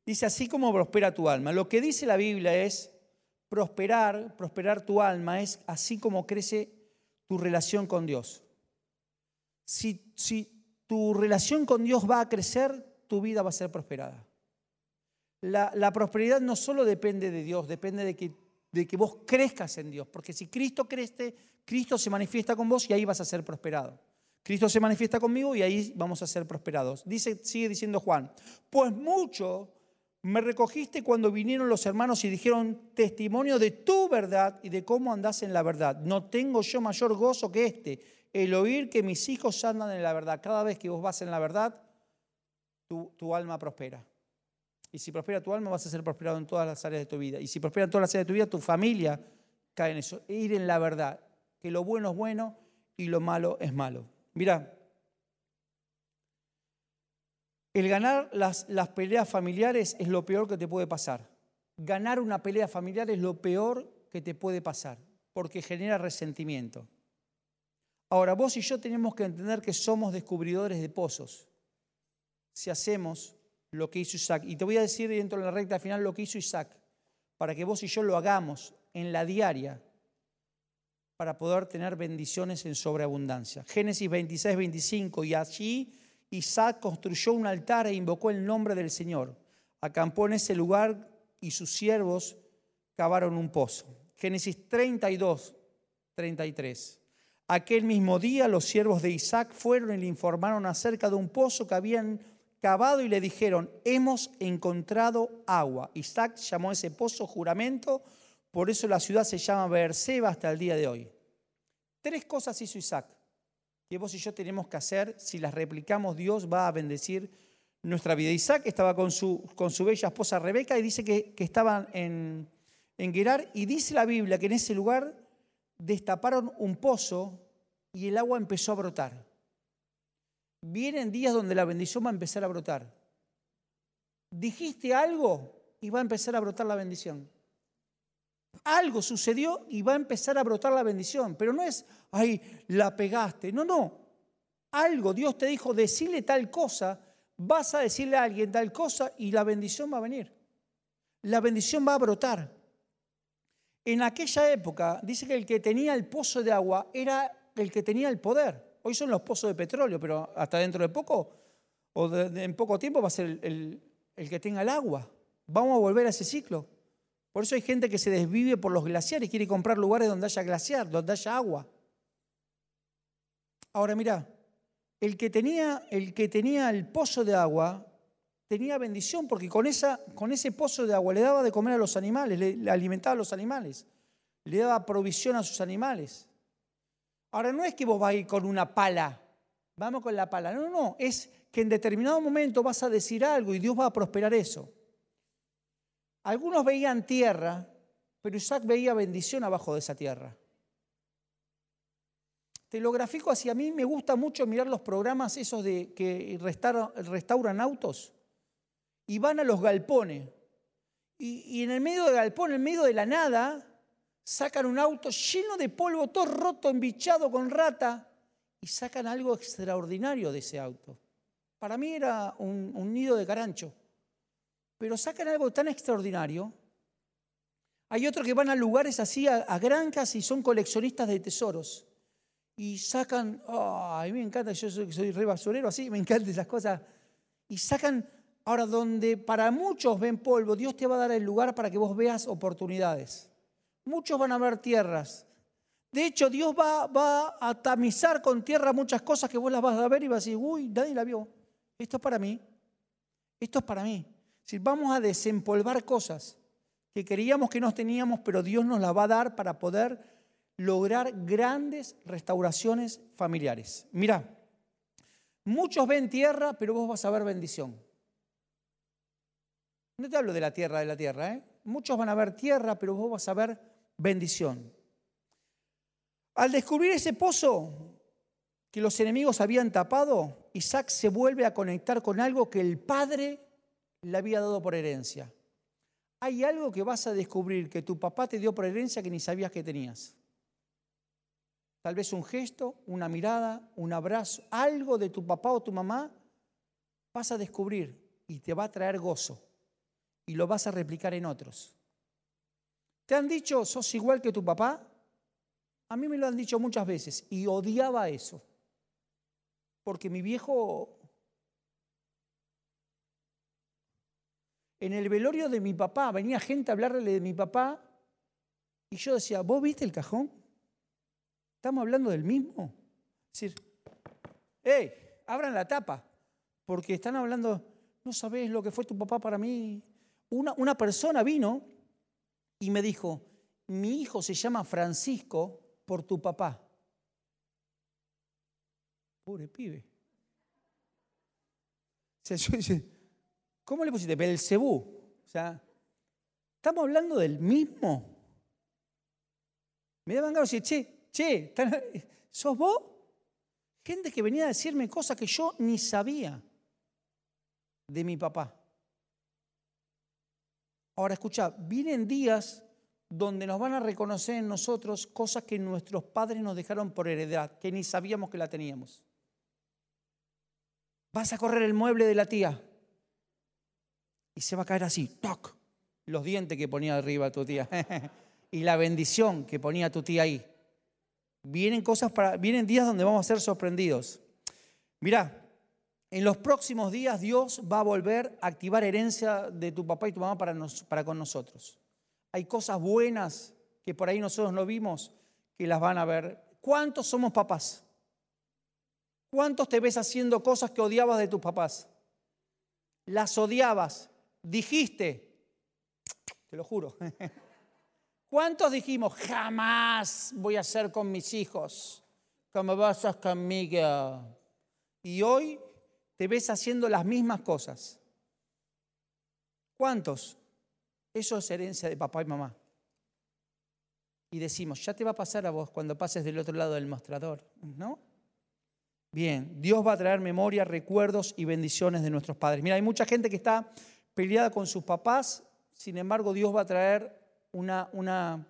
dice así como prospera tu alma. Lo que dice la Biblia es prosperar, prosperar tu alma es así como crece tu relación con Dios. Si, si tu relación con Dios va a crecer, tu vida va a ser prosperada. La, prosperidad no solo depende de Dios, depende de que, de que vos crezcas en Dios, porque si Cristo crece, Cristo se manifiesta con vos y ahí vas a ser prosperado. Cristo se manifiesta conmigo y ahí vamos a ser prosperados. Dice, sigue diciendo Juan, pues mucho me recogiste cuando vinieron los hermanos y dijeron testimonio de tu verdad y de cómo andás en la verdad. No tengo yo mayor gozo que este, el oír que mis hijos andan en la verdad. Cada vez que vos vas en la verdad, tu, tu alma prospera. Y si prospera tu alma, vas a ser prosperado en todas las áreas de tu vida. Y si prospera en todas las áreas de tu vida, tu familia cae en eso. E ir en la verdad, que lo bueno es bueno y lo malo es malo. Mira, el ganar las, las peleas familiares es lo peor que te puede pasar. Ganar una pelea familiar es lo peor que te puede pasar, porque genera resentimiento. Ahora, vos y yo tenemos que entender que somos descubridores de pozos. Si hacemos lo que hizo Isaac. Y te voy a decir dentro de la recta final lo que hizo Isaac, para que vos y yo lo hagamos en la diaria, para poder tener bendiciones en sobreabundancia. Génesis 26, 25, y allí Isaac construyó un altar e invocó el nombre del Señor. Acampó en ese lugar y sus siervos cavaron un pozo. Génesis 32, 33. Aquel mismo día los siervos de Isaac fueron y le informaron acerca de un pozo que habían cavado y le dijeron, hemos encontrado agua. Isaac llamó a ese pozo juramento, por eso la ciudad se llama Beerseba hasta el día de hoy. Tres cosas hizo Isaac que vos y yo tenemos que hacer. Si las replicamos, Dios va a bendecir nuestra vida. Isaac estaba con su, con su bella esposa Rebeca y dice que, que estaban en, en Gerar y dice la Biblia que en ese lugar destaparon un pozo y el agua empezó a brotar. Vienen días donde la bendición va a empezar a brotar. Dijiste algo y va a empezar a brotar la bendición. Algo sucedió y va a empezar a brotar la bendición. Pero no es, ay, la pegaste. No, no. Algo, Dios te dijo, decirle tal cosa, vas a decirle a alguien tal cosa y la bendición va a venir. La bendición va a brotar. En aquella época dice que el que tenía el pozo de agua era el que tenía el poder. Hoy son los pozos de petróleo, pero hasta dentro de poco o en poco tiempo va a ser el, el que tenga el agua. Vamos a volver a ese ciclo. Por eso hay gente que se desvive por los glaciares, quiere comprar lugares donde haya glaciar, donde haya agua. Ahora mira, el que tenía el, que tenía el pozo de agua tenía bendición porque con, esa, con ese pozo de agua le daba de comer a los animales, le, alimentaba a los animales, le daba provisión a sus animales. Ahora no es que vos vas a ir con una pala, vamos con la pala, no, no, es que en determinado momento vas a decir algo y Dios va a prosperar eso. Algunos veían tierra, pero Isaac veía bendición abajo de esa tierra. Te lo grafico así, a mí me gusta mucho mirar los programas esos de que restauran autos y van a los galpones. Y, en el medio del galpón, en el medio de la nada, sacan un auto lleno de polvo, todo roto, embichado con rata, y sacan algo extraordinario de ese auto. Para mí era un nido de carancho pero sacan algo tan extraordinario. Hay otros que van a lugares así, a, granjas y son coleccionistas de tesoros. Y sacan, a mí me encanta, yo soy, soy re basurero así, me encantan esas cosas. Y sacan, ahora donde para muchos ven polvo, Dios te va a dar el lugar para que vos veas oportunidades. Muchos van a ver tierras. De hecho, Dios va, a tamizar con tierra muchas cosas que vos las vas a ver y vas a decir, uy, nadie la vio. Esto es para mí. Esto es para mí vamos a desempolvar cosas que creíamos que no teníamos, pero Dios nos las va a dar para poder lograr grandes restauraciones familiares. Mira, muchos ven tierra, pero vos vas a ver bendición. No te hablo de la tierra de la tierra, ¿eh? Muchos van a ver tierra, pero vos vas a ver bendición. Al descubrir ese pozo que los enemigos habían tapado, Isaac se vuelve a conectar con algo que el padre le había dado por herencia. Hay algo que vas a descubrir que tu papá te dio por herencia que ni sabías que tenías. Tal vez un gesto, una mirada, un abrazo, algo de tu papá o tu mamá vas a descubrir y te va a traer gozo y lo vas a replicar en otros. ¿Te han dicho, sos igual que tu papá? A mí me lo han dicho muchas veces y odiaba eso. Porque mi viejo En el velorio de mi papá venía gente a hablarle de mi papá y yo decía, ¿vos viste el cajón? ¿Estamos hablando del mismo? Es decir, ¡hey! Abran la tapa, porque están hablando, no sabés lo que fue tu papá para mí. Una, una persona vino y me dijo, mi hijo se llama Francisco por tu papá. Pobre pibe. ¿Cómo le pusiste? Belcebú. O sea, ¿estamos hablando del mismo? Me daban ganas decir, che, che, ¿sos vos? Gente que venía a decirme cosas que yo ni sabía de mi papá. Ahora escucha, vienen días donde nos van a reconocer en nosotros cosas que nuestros padres nos dejaron por heredad, que ni sabíamos que la teníamos. Vas a correr el mueble de la tía y se va a caer así, toc, los dientes que ponía arriba tu tía y la bendición que ponía tu tía ahí. Vienen cosas para, vienen días donde vamos a ser sorprendidos. Mirá, en los próximos días Dios va a volver a activar herencia de tu papá y tu mamá para, con nosotros. Hay cosas buenas que por ahí nosotros no vimos que las van a ver. ¿Cuántos somos papás? ¿Cuántos te ves haciendo cosas que odiabas de tus papás? Las odiabas dijiste, te lo juro, ¿cuántos dijimos, jamás voy a hacer con mis hijos como vas a conmigo? Y hoy te ves haciendo las mismas cosas. ¿Cuántos? Eso es herencia de papá y mamá. Y decimos, ya te va a pasar a vos cuando pases del otro lado del mostrador, ¿no? Bien, Dios va a traer memoria, recuerdos y bendiciones de nuestros padres. Mira, hay mucha gente que está peleada con sus papás, sin embargo Dios va a traer una, una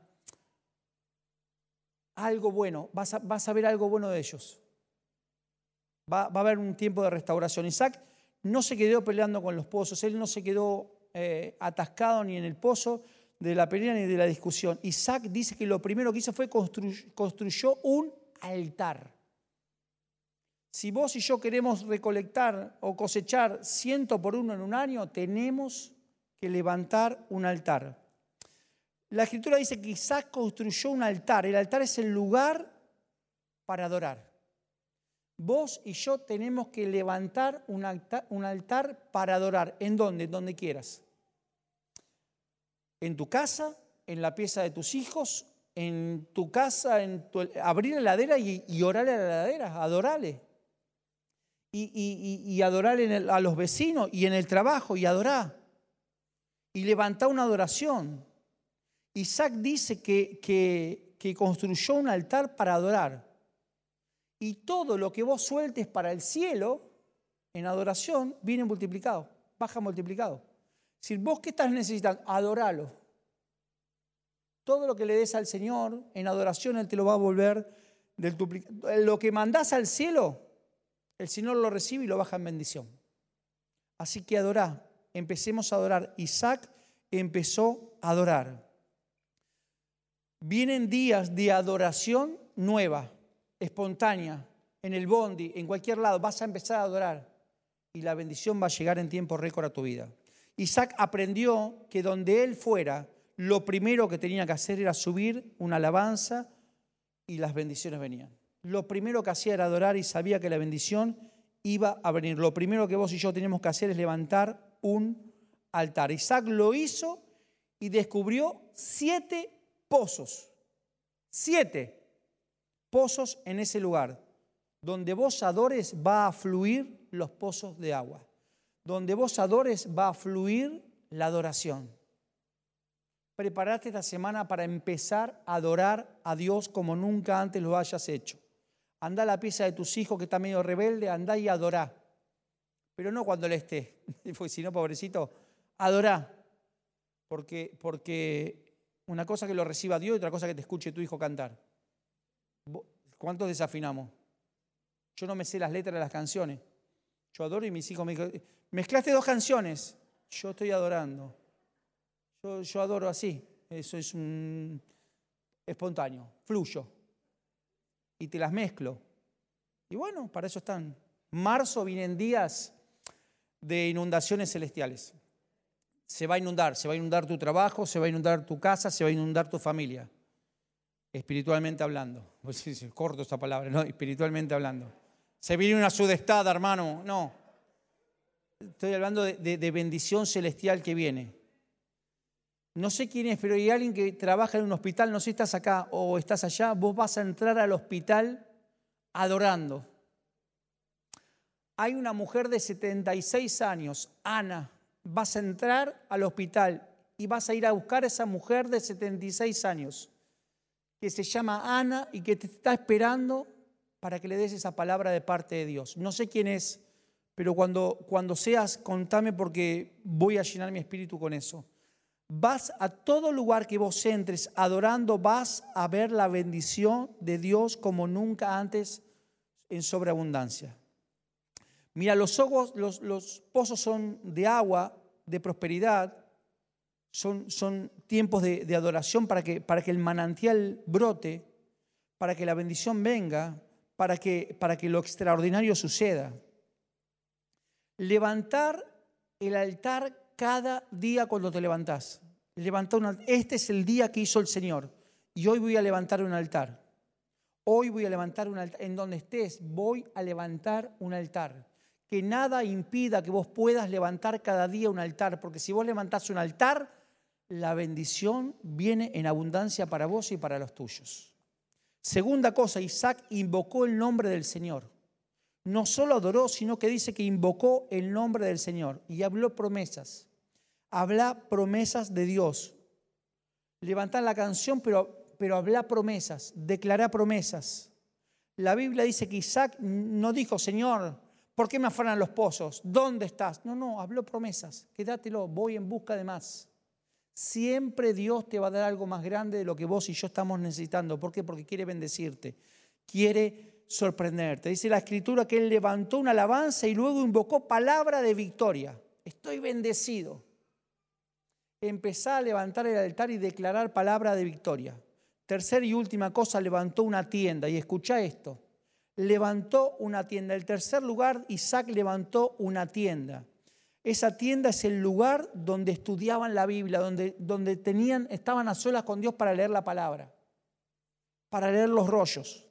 algo bueno, vas a, vas a ver algo bueno de ellos. Va, a haber un tiempo de restauración. Isaac no se quedó peleando con los pozos, él no se quedó eh, atascado ni en el pozo. de la pelea ni de la discusión. Isaac dice que lo primero que hizo fue construyó un altar. Si vos y yo queremos recolectar o cosechar ciento por uno en un año, tenemos que levantar un altar. La escritura dice que Isaac construyó un altar. El altar es el lugar para adorar. Vos y yo tenemos que levantar un altar, para adorar. ¿En dónde? Donde quieras. En tu casa, en la pieza de tus hijos, en tu casa, en tu, abrir la heladera y, y orarle a la heladera, adorarle y, adorar a los vecinos y en el trabajo y adorar. Y levantar una adoración. Isaac dice que, que construyó un altar para adorar. Y todo lo que vos sueltes para el cielo en adoración viene multiplicado, baja multiplicado. Si vos qué estás necesitando, adoralo. Todo lo que le des al Señor en adoración, Él te lo va a volver del Lo que mandás al cielo, el Señor lo recibe y lo baja en bendición. Así que adorá, empecemos a adorar. Isaac empezó a adorar. Vienen días de adoración nueva, espontánea, en el bondi, en cualquier lado, vas a empezar a adorar y la bendición va a llegar en tiempo récord a tu vida. Isaac aprendió que donde él fuera, lo primero que tenía que hacer era subir una alabanza y las bendiciones venían lo primero que hacía era adorar y sabía que la bendición iba a venir. Lo primero que vos y yo tenemos que hacer es levantar un altar. Isaac lo hizo y descubrió siete pozos. Siete pozos en ese lugar. Donde vos adores va a fluir los pozos de agua. Donde vos adores va a fluir la adoración. Prepárate esta semana para empezar a adorar a Dios como nunca antes lo hayas hecho. Anda a la pieza de tus hijos que está medio rebelde, anda y adorá. Pero no cuando le esté, si no, pobrecito, adorá. Porque, porque una cosa que lo reciba Dios y otra cosa que te escuche tu hijo cantar. ¿Cuántos desafinamos? Yo no me sé las letras de las canciones. Yo adoro y mis hijos me mezclaste dos canciones. Yo estoy adorando. Yo, yo adoro así. Eso es un espontáneo, fluyo y te las mezclo. Y bueno, para eso están. Marzo vienen días de inundaciones celestiales. Se va a inundar, se va a inundar tu trabajo, se va a inundar tu casa, se va a inundar tu familia. Espiritualmente hablando. Corto esta palabra, ¿no? Espiritualmente hablando. Se viene una sudestada, hermano. No. Estoy hablando de, de bendición celestial que viene. No sé quién es, pero hay alguien que trabaja en un hospital, no sé si estás acá o estás allá, vos vas a entrar al hospital adorando. Hay una mujer de 76 años, Ana, vas a entrar al hospital y vas a ir a buscar a esa mujer de 76 años, que se llama Ana y que te está esperando para que le des esa palabra de parte de Dios. No sé quién es, pero cuando, cuando seas, contame porque voy a llenar mi espíritu con eso. Vas a todo lugar que vos entres adorando, vas a ver la bendición de Dios como nunca antes en sobreabundancia. Mira, los, ojos, los, pozos son de agua, de prosperidad, son, son tiempos de, adoración para que, para que el manantial brote, para que la bendición venga, para que, para que lo extraordinario suceda. Levantar el altar cada día cuando te levantás. Levanta un Este es el día que hizo el Señor. Y hoy voy a levantar un altar. Hoy voy a levantar un altar. En donde estés, voy a levantar un altar. Que nada impida que vos puedas levantar cada día un altar. Porque si vos levantás un altar, la bendición viene en abundancia para vos y para los tuyos. Segunda cosa, Isaac invocó el nombre del Señor. No solo adoró, sino que dice que invocó el nombre del Señor y habló promesas. Habla promesas de Dios. Levantar la canción, pero, pero habla promesas, declara promesas. La Biblia dice que Isaac no dijo, Señor, ¿por qué me afanan los pozos? ¿Dónde estás? No, no, habló promesas. Quédatelo, voy en busca de más. Siempre Dios te va a dar algo más grande de lo que vos y yo estamos necesitando. ¿Por qué? Porque quiere bendecirte, quiere sorprenderte. Dice la escritura que él levantó una alabanza y luego invocó palabra de victoria. Estoy bendecido. empezá a levantar el altar y declarar palabra de victoria. Tercera y última cosa, levantó una tienda. Y escucha esto, levantó una tienda. El tercer lugar, Isaac levantó una tienda. Esa tienda es el lugar donde estudiaban la Biblia, donde, donde tenían, estaban a solas con Dios para leer la palabra, para leer los rollos.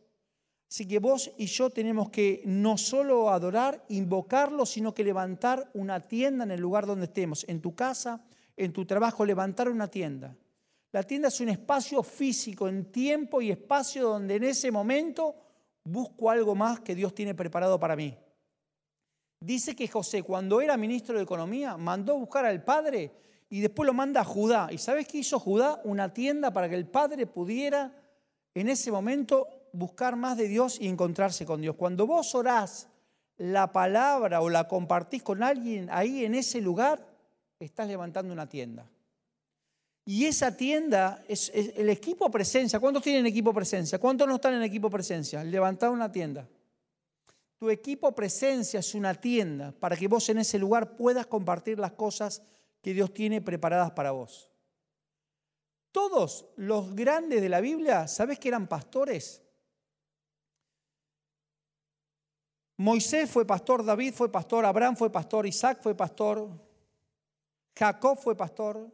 Así que vos y yo tenemos que no solo adorar, invocarlo, sino que levantar una tienda en el lugar donde estemos, en tu casa, en tu trabajo, levantar una tienda. La tienda es un espacio físico, en tiempo y espacio donde en ese momento busco algo más que Dios tiene preparado para mí. Dice que José, cuando era ministro de Economía, mandó a buscar al padre y después lo manda a Judá. ¿Y sabes qué hizo Judá? Una tienda para que el padre pudiera en ese momento buscar más de Dios y encontrarse con Dios. Cuando vos orás la palabra o la compartís con alguien ahí en ese lugar, estás levantando una tienda. Y esa tienda es, el equipo presencia. ¿Cuántos tienen equipo presencia? ¿Cuántos no están en equipo presencia? Levantar una tienda. Tu equipo presencia es una tienda para que vos en ese lugar puedas compartir las cosas que Dios tiene preparadas para vos. Todos los grandes de la Biblia, ¿sabes que eran pastores? Moisés fue pastor, David fue pastor, Abraham fue pastor, Isaac fue pastor, Jacob fue pastor.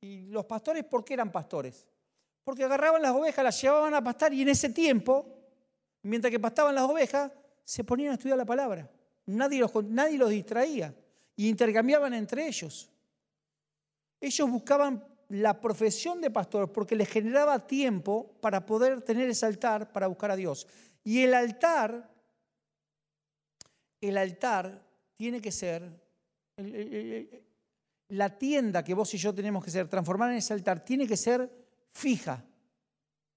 ¿Y los pastores por qué eran pastores? Porque agarraban las ovejas, las llevaban a pastar y en ese tiempo, mientras que pastaban las ovejas, se ponían a estudiar la palabra. Nadie los, distraía y intercambiaban entre ellos. Ellos buscaban la profesión de pastor porque les generaba tiempo para poder tener ese altar para buscar a Dios. Y el altar el altar tiene que ser, la tienda que vos y yo tenemos que ser, transformar en ese altar, tiene que ser fija,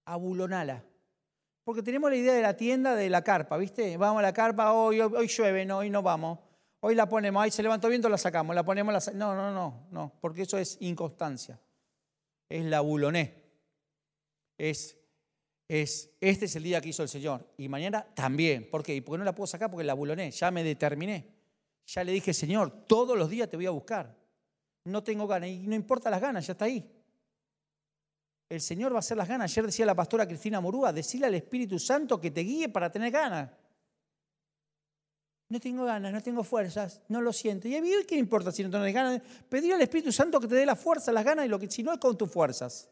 abulonala. Porque tenemos la idea de la tienda de la carpa, ¿viste? Vamos a la carpa, hoy, hoy, llueve, no, hoy no vamos. Hoy la ponemos, ahí se levantó viento, la sacamos, la ponemos, la No, no, no, no, porque eso es inconstancia. Es la buloné. Es es, este es el día que hizo el Señor. Y mañana también. ¿Por qué? ¿Y por no la puedo sacar? Porque la buloné. Ya me determiné. Ya le dije, Señor, todos los días te voy a buscar. No tengo ganas. Y no importa las ganas, ya está ahí. El Señor va a hacer las ganas. Ayer decía la pastora Cristina Morúa, decirle al Espíritu Santo que te guíe para tener ganas. No tengo ganas, no tengo fuerzas, no lo siento. ¿Y a mí qué importa si no tienes ganas? Pedir al Espíritu Santo que te dé la fuerza, las ganas, y lo que si no es con tus fuerzas,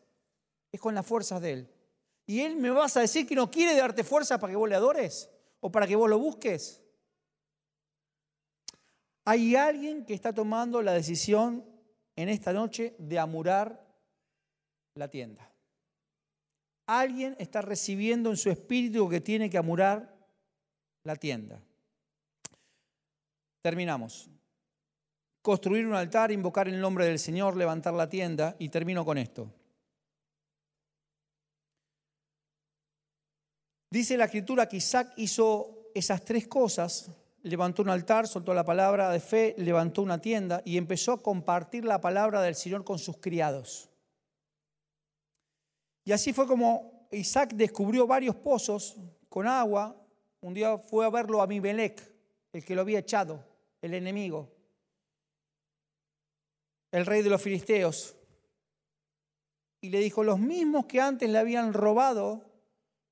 es con las fuerzas de Él. ¿Y Él me vas a decir que no quiere darte fuerza para que vos le adores? ¿O para que vos lo busques? Hay alguien que está tomando la decisión en esta noche de amurar la tienda. Alguien está recibiendo en su espíritu que tiene que amurar la tienda. Terminamos. Construir un altar, invocar el nombre del Señor, levantar la tienda y termino con esto. Dice la escritura que Isaac hizo esas tres cosas, levantó un altar, soltó la palabra de fe, levantó una tienda y empezó a compartir la palabra del Señor con sus criados. Y así fue como Isaac descubrió varios pozos con agua. Un día fue a verlo a Abimelech, el que lo había echado, el enemigo, el rey de los filisteos. Y le dijo, los mismos que antes le habían robado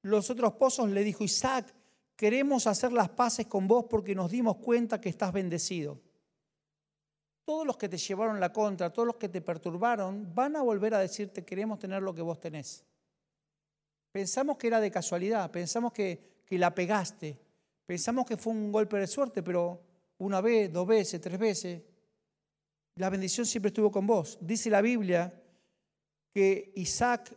los otros pozos le dijo, Isaac, queremos hacer las paces con vos porque nos dimos cuenta que estás bendecido. Todos los que te llevaron la contra, todos los que te perturbaron, van a volver a decirte, queremos tener lo que vos tenés. Pensamos que era de casualidad, pensamos que, que la pegaste, pensamos que fue un golpe de suerte, pero una vez, dos veces, tres veces, la bendición siempre estuvo con vos. Dice la Biblia que Isaac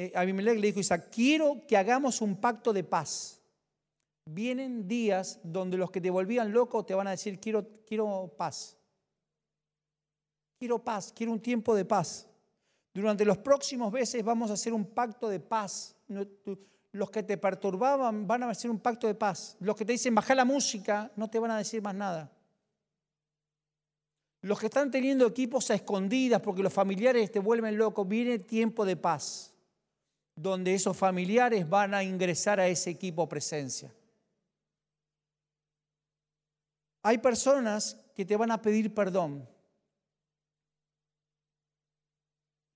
eh, Abimelech le dijo a Isaac, quiero que hagamos un pacto de paz. Vienen días donde los que te volvían loco te van a decir, quiero, quiero paz. Quiero paz, quiero un tiempo de paz. Durante los próximos meses vamos a hacer un pacto de paz. Los que te perturbaban van a hacer un pacto de paz. Los que te dicen baja la música no te van a decir más nada. Los que están teniendo equipos a escondidas porque los familiares te vuelven loco, viene tiempo de paz donde esos familiares van a ingresar a ese equipo presencia. Hay personas que te van a pedir perdón.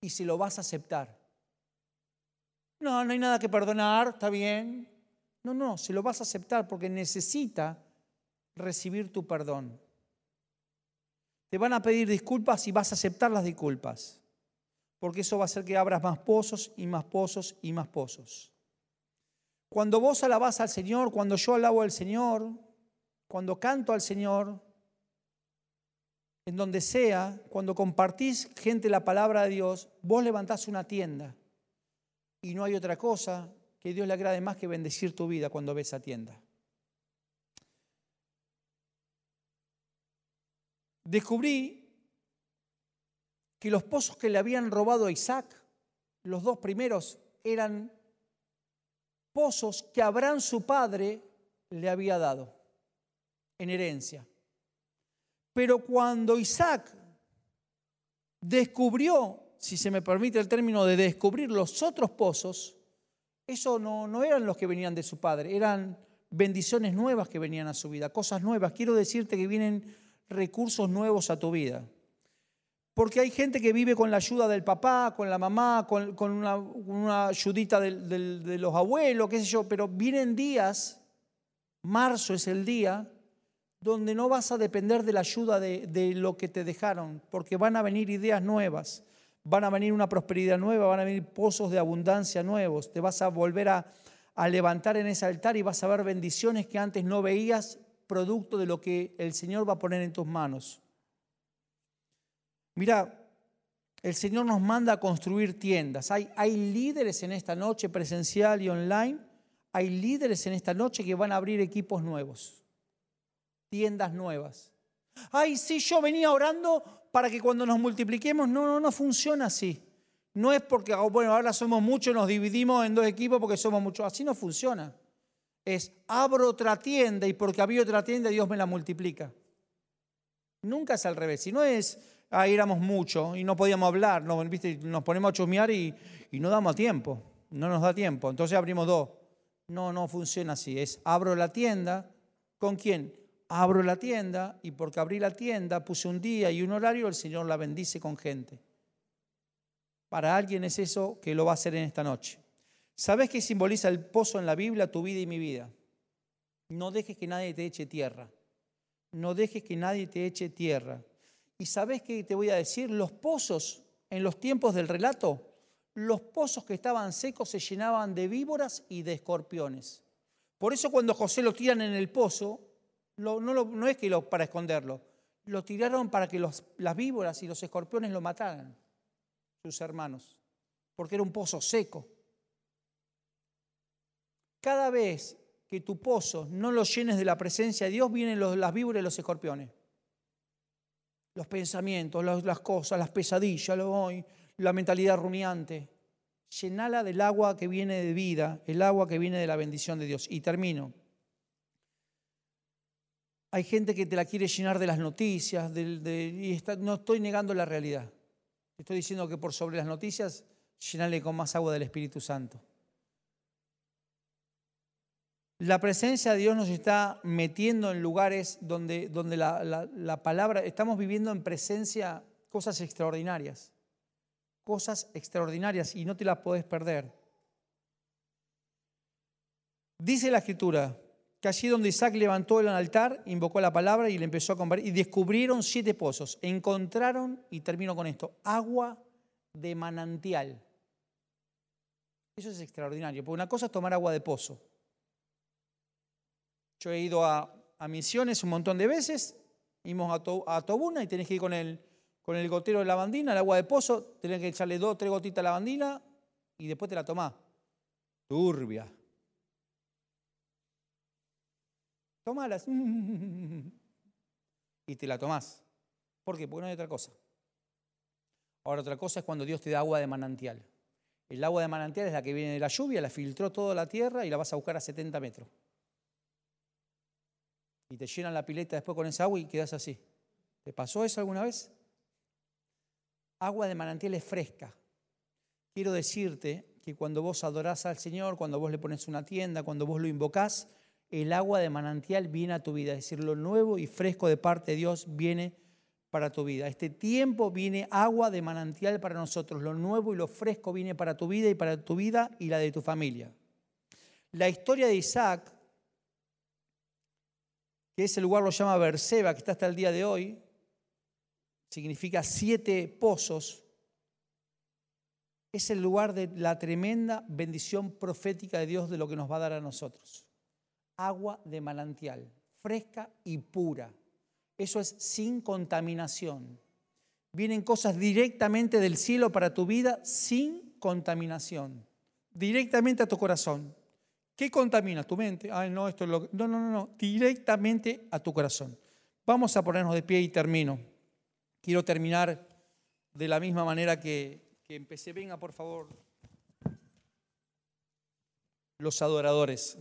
y se lo vas a aceptar. No, no hay nada que perdonar, está bien. No, no, se lo vas a aceptar porque necesita recibir tu perdón. Te van a pedir disculpas y vas a aceptar las disculpas, porque eso va a hacer que abras más pozos y más pozos y más pozos. Cuando vos alabás al Señor, cuando yo alabo al Señor, cuando canto al Señor, en donde sea, cuando compartís gente la palabra de Dios, vos levantás una tienda y no hay otra cosa que Dios le agrade más que bendecir tu vida cuando ves esa tienda. Descubrí que los pozos que le habían robado a Isaac, los dos primeros, eran pozos que Abraham su padre le había dado en herencia. Pero cuando Isaac descubrió, si se me permite el término de descubrir los otros pozos, eso no, no eran los que venían de su padre, eran bendiciones nuevas que venían a su vida, cosas nuevas. Quiero decirte que vienen recursos nuevos a tu vida. Porque hay gente que vive con la ayuda del papá, con la mamá, con, una, ayudita de los abuelos, qué sé yo, pero vienen días, marzo es el día, donde no vas a depender de la ayuda de, lo que te dejaron, porque van a venir ideas nuevas, van a venir una prosperidad nueva, van a venir pozos de abundancia nuevos, te vas a volver a, levantar en ese altar y vas a ver bendiciones que antes no veías, producto de lo que el Señor va a poner en tus manos. Mira, el Señor nos manda a construir tiendas. Hay, hay líderes en esta noche presencial y online. Hay líderes en esta noche que van a abrir equipos nuevos tiendas nuevas. Ay, sí, yo venía orando para que cuando nos multipliquemos, no, no, no funciona así. No es porque, oh, bueno, ahora somos muchos, nos dividimos en dos equipos porque somos muchos. Así no funciona. Es, abro otra tienda y porque había otra tienda Dios me la multiplica. Nunca es al revés. Si no es, ah, éramos muchos y no podíamos hablar, ¿no? ¿viste? nos ponemos a chusmear y, y no damos tiempo. No nos da tiempo. Entonces abrimos dos. No, no funciona así. Es, abro la tienda. ¿Con quién? Abro la tienda y porque abrí la tienda, puse un día y un horario, el Señor la bendice con gente. Para alguien es eso que lo va a hacer en esta noche. ¿Sabes qué simboliza el pozo en la Biblia, tu vida y mi vida? No dejes que nadie te eche tierra. No dejes que nadie te eche tierra. ¿Y sabes qué te voy a decir? Los pozos en los tiempos del relato, los pozos que estaban secos se llenaban de víboras y de escorpiones. Por eso cuando José lo tiran en el pozo, no, es que lo, para esconderlo, lo tiraron para que las víboras y los escorpiones lo mataran, sus hermanos, porque era un pozo seco. Cada vez que tu pozo no lo llenes de la presencia de Dios, vienen las víboras y los escorpiones. Los pensamientos, las, cosas, las pesadillas, la mentalidad rumiante. Llenala del agua que viene de vida, el agua que viene de la bendición de Dios. Y termino. Hay gente que te la quiere llenar de las noticias, y no estoy negando la realidad. Estoy diciendo que por sobre las noticias, llenarle con más agua del Espíritu Santo. La presencia de Dios nos está metiendo en lugares donde, donde la, la palabra, estamos viviendo en presencia cosas extraordinarias, cosas extraordinarias y no te las puedes perder. Dice la escritura, que allí donde Isaac levantó el altar, invocó la palabra y le empezó a combatir. Y descubrieron siete pozos. Encontraron, y termino con esto, agua de manantial. Eso es extraordinario, porque una cosa es tomar agua de pozo. Yo he ido a, misiones un montón de veces, íbamos a, a, Tobuna y tenés que ir con el, con el gotero de lavandina, el agua de pozo, tenés que echarle dos, tres gotitas de lavandina y después te la tomás. Turbia. Tomalas. Y te la tomás. ¿Por qué? Porque no hay otra cosa. Ahora otra cosa es cuando Dios te da agua de manantial. El agua de manantial es la que viene de la lluvia, la filtró toda la tierra y la vas a buscar a 70 metros. Y te llenan la pileta después con esa agua y quedas así. ¿Te pasó eso alguna vez? Agua de manantial es fresca. Quiero decirte que cuando vos adorás al Señor, cuando vos le pones una tienda, cuando vos lo invocás, el agua de manantial viene a tu vida, es decir, lo nuevo y fresco de parte de Dios viene para tu vida. Este tiempo viene agua de manantial para nosotros. Lo nuevo y lo fresco viene para tu vida y para tu vida y la de tu familia. La historia de Isaac, que ese lugar lo llama Berseba, que está hasta el día de hoy, significa siete pozos, es el lugar de la tremenda bendición profética de Dios de lo que nos va a dar a nosotros. Agua de manantial, fresca y pura. Eso es sin contaminación. Vienen cosas directamente del cielo para tu vida sin contaminación. Directamente a tu corazón. ¿Qué contamina tu mente? Ay, no, esto es lo No, no, no, no. Directamente a tu corazón. Vamos a ponernos de pie y termino. Quiero terminar de la misma manera que, que empecé. Venga, por favor. Los adoradores.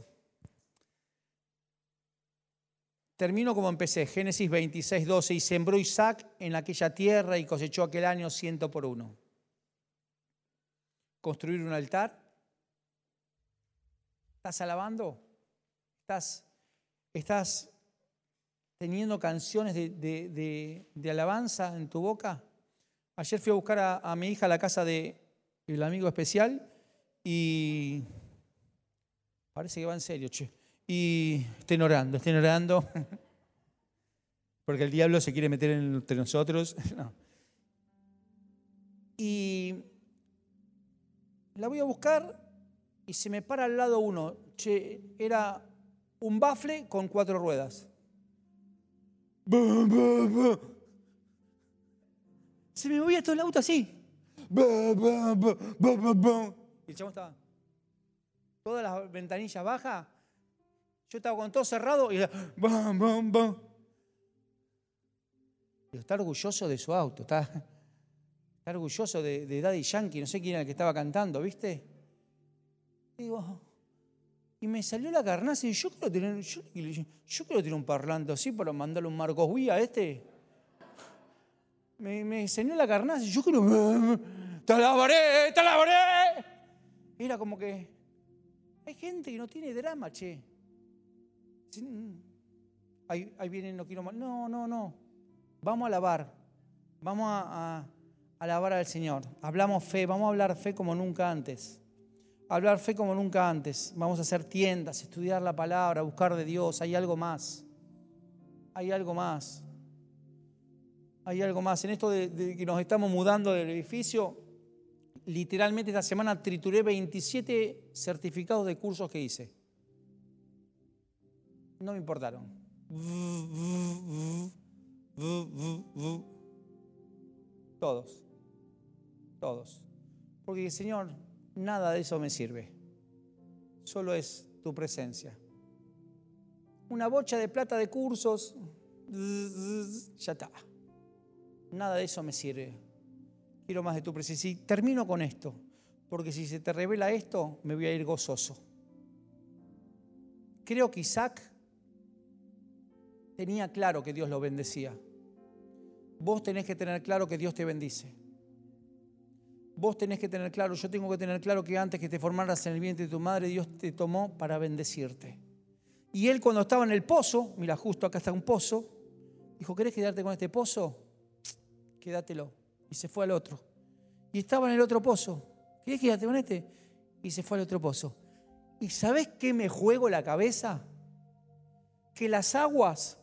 Termino como empecé, Génesis 26, 12, y sembró Isaac en aquella tierra y cosechó aquel año ciento por uno. Construir un altar. ¿Estás alabando? ¿Estás, estás teniendo canciones de, alabanza en tu boca? Ayer fui a buscar a, a mi hija a la casa del amigo especial y parece que va en serio, che y estén orando, estén orando, porque el diablo se quiere meter entre nosotros. Y la voy a buscar y se me para al lado uno. Era un bafle con cuatro ruedas. Se me movía todo el auto así. Y el chavo estaba. Todas las ventanillas bajas yo estaba con todo cerrado y bam, bam, bam. está orgulloso de su auto, está, está orgulloso de, Daddy Yankee, no sé quién era el que estaba cantando, ¿viste? Digo, y me salió la carnaza y yo quiero tener, yo, yo quiero tener un parlante así para mandarle un Marcos Wii a este. Me, me enseñó la carnaza y yo quiero. ¡Te alabaré! ¡Te alabaré! Era como que. Hay gente que no tiene drama, che. Ahí, ahí viene, no quiero más. No, no, no. Vamos a alabar. Vamos a, a, alabar al Señor. Hablamos fe, vamos a hablar fe como nunca antes. Hablar fe como nunca antes. Vamos a hacer tiendas, estudiar la palabra, buscar de Dios. Hay algo más. Hay algo más. Hay algo más. En esto de, de que nos estamos mudando del edificio, literalmente esta semana trituré 27 certificados de cursos que hice no me importaron. Todos, todos. Porque Señor, nada de eso me sirve. Solo es tu presencia. Una bocha de plata de cursos, ya está. Nada de eso me sirve. Quiero más de tu presencia. Y termino con esto, porque si se te revela esto, me voy a ir gozoso. Creo que Isaac tenía claro que Dios lo bendecía. Vos tenés que tener claro que Dios te bendice. Vos tenés que tener claro, yo tengo que tener claro que antes que te formaras en el vientre de tu madre, Dios te tomó para bendecirte. Y él cuando estaba en el pozo, mira, justo acá está un pozo, dijo, ¿querés quedarte con este pozo? Quédatelo. Y se fue al otro. Y estaba en el otro pozo. ¿Querés quedarte con este? Y se fue al otro pozo. ¿Y sabes qué me juego la cabeza? Que las aguas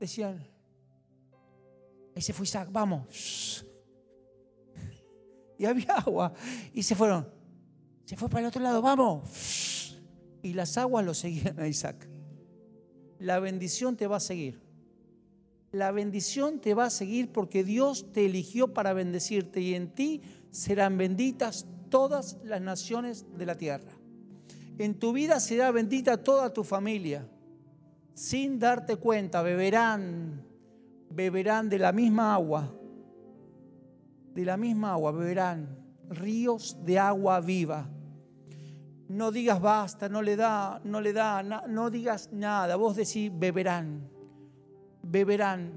decían, ahí se fue Isaac, vamos. Y había agua. Y se fueron. Se fue para el otro lado, vamos. Y las aguas lo seguían a Isaac. La bendición te va a seguir. La bendición te va a seguir porque Dios te eligió para bendecirte y en ti serán benditas todas las naciones de la tierra. En tu vida será bendita toda tu familia sin darte cuenta, beberán, beberán de la misma agua, de la misma agua, beberán ríos de agua viva. No digas basta, no le da, no le da, no digas nada. Vos decís beberán, beberán,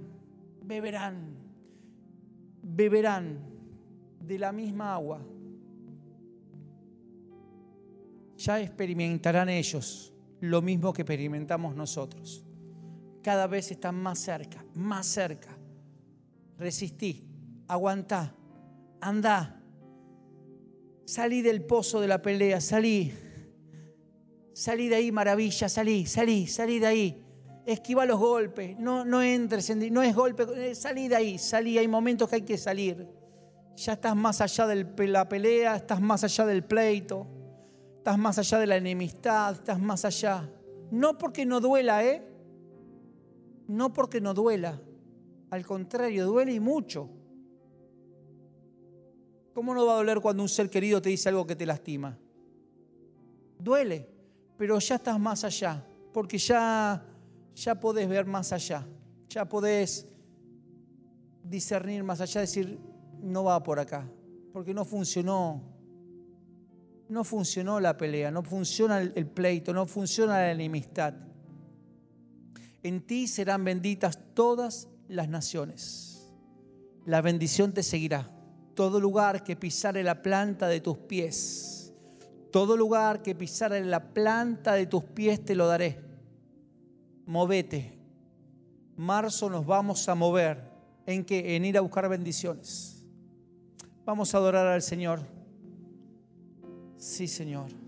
beberán, beberán de la misma agua. Ya experimentarán ellos lo mismo que experimentamos nosotros. Cada vez están más cerca, más cerca, resistí, aguantá, andá. Salí del pozo de la pelea, salí. Salí de ahí, maravilla, salí, salí, salí de ahí. Esquiva los golpes, no, no entres, en, no es golpe, eh, salí de ahí, salí, hay momentos que hay que salir. Ya estás más allá de la pelea, estás más allá del pleito, estás más allá de la enemistad, estás más allá. No porque no duela, ¿eh? No porque no duela. Al contrario, duele y mucho. ¿Cómo no va a doler cuando un ser querido te dice algo que te lastima? Duele, pero ya estás más allá, porque ya, ya podés ver más allá, ya podés discernir más allá, decir, no va por acá, porque no funcionó. No funcionó la pelea, no funciona el pleito, no funciona la enemistad. En ti serán benditas todas las naciones. La bendición te seguirá. Todo lugar que pisare la planta de tus pies, todo lugar que pisare la planta de tus pies te lo daré. Movete. Marzo nos vamos a mover en que en ir a buscar bendiciones. Vamos a adorar al Señor. Sí, Señor.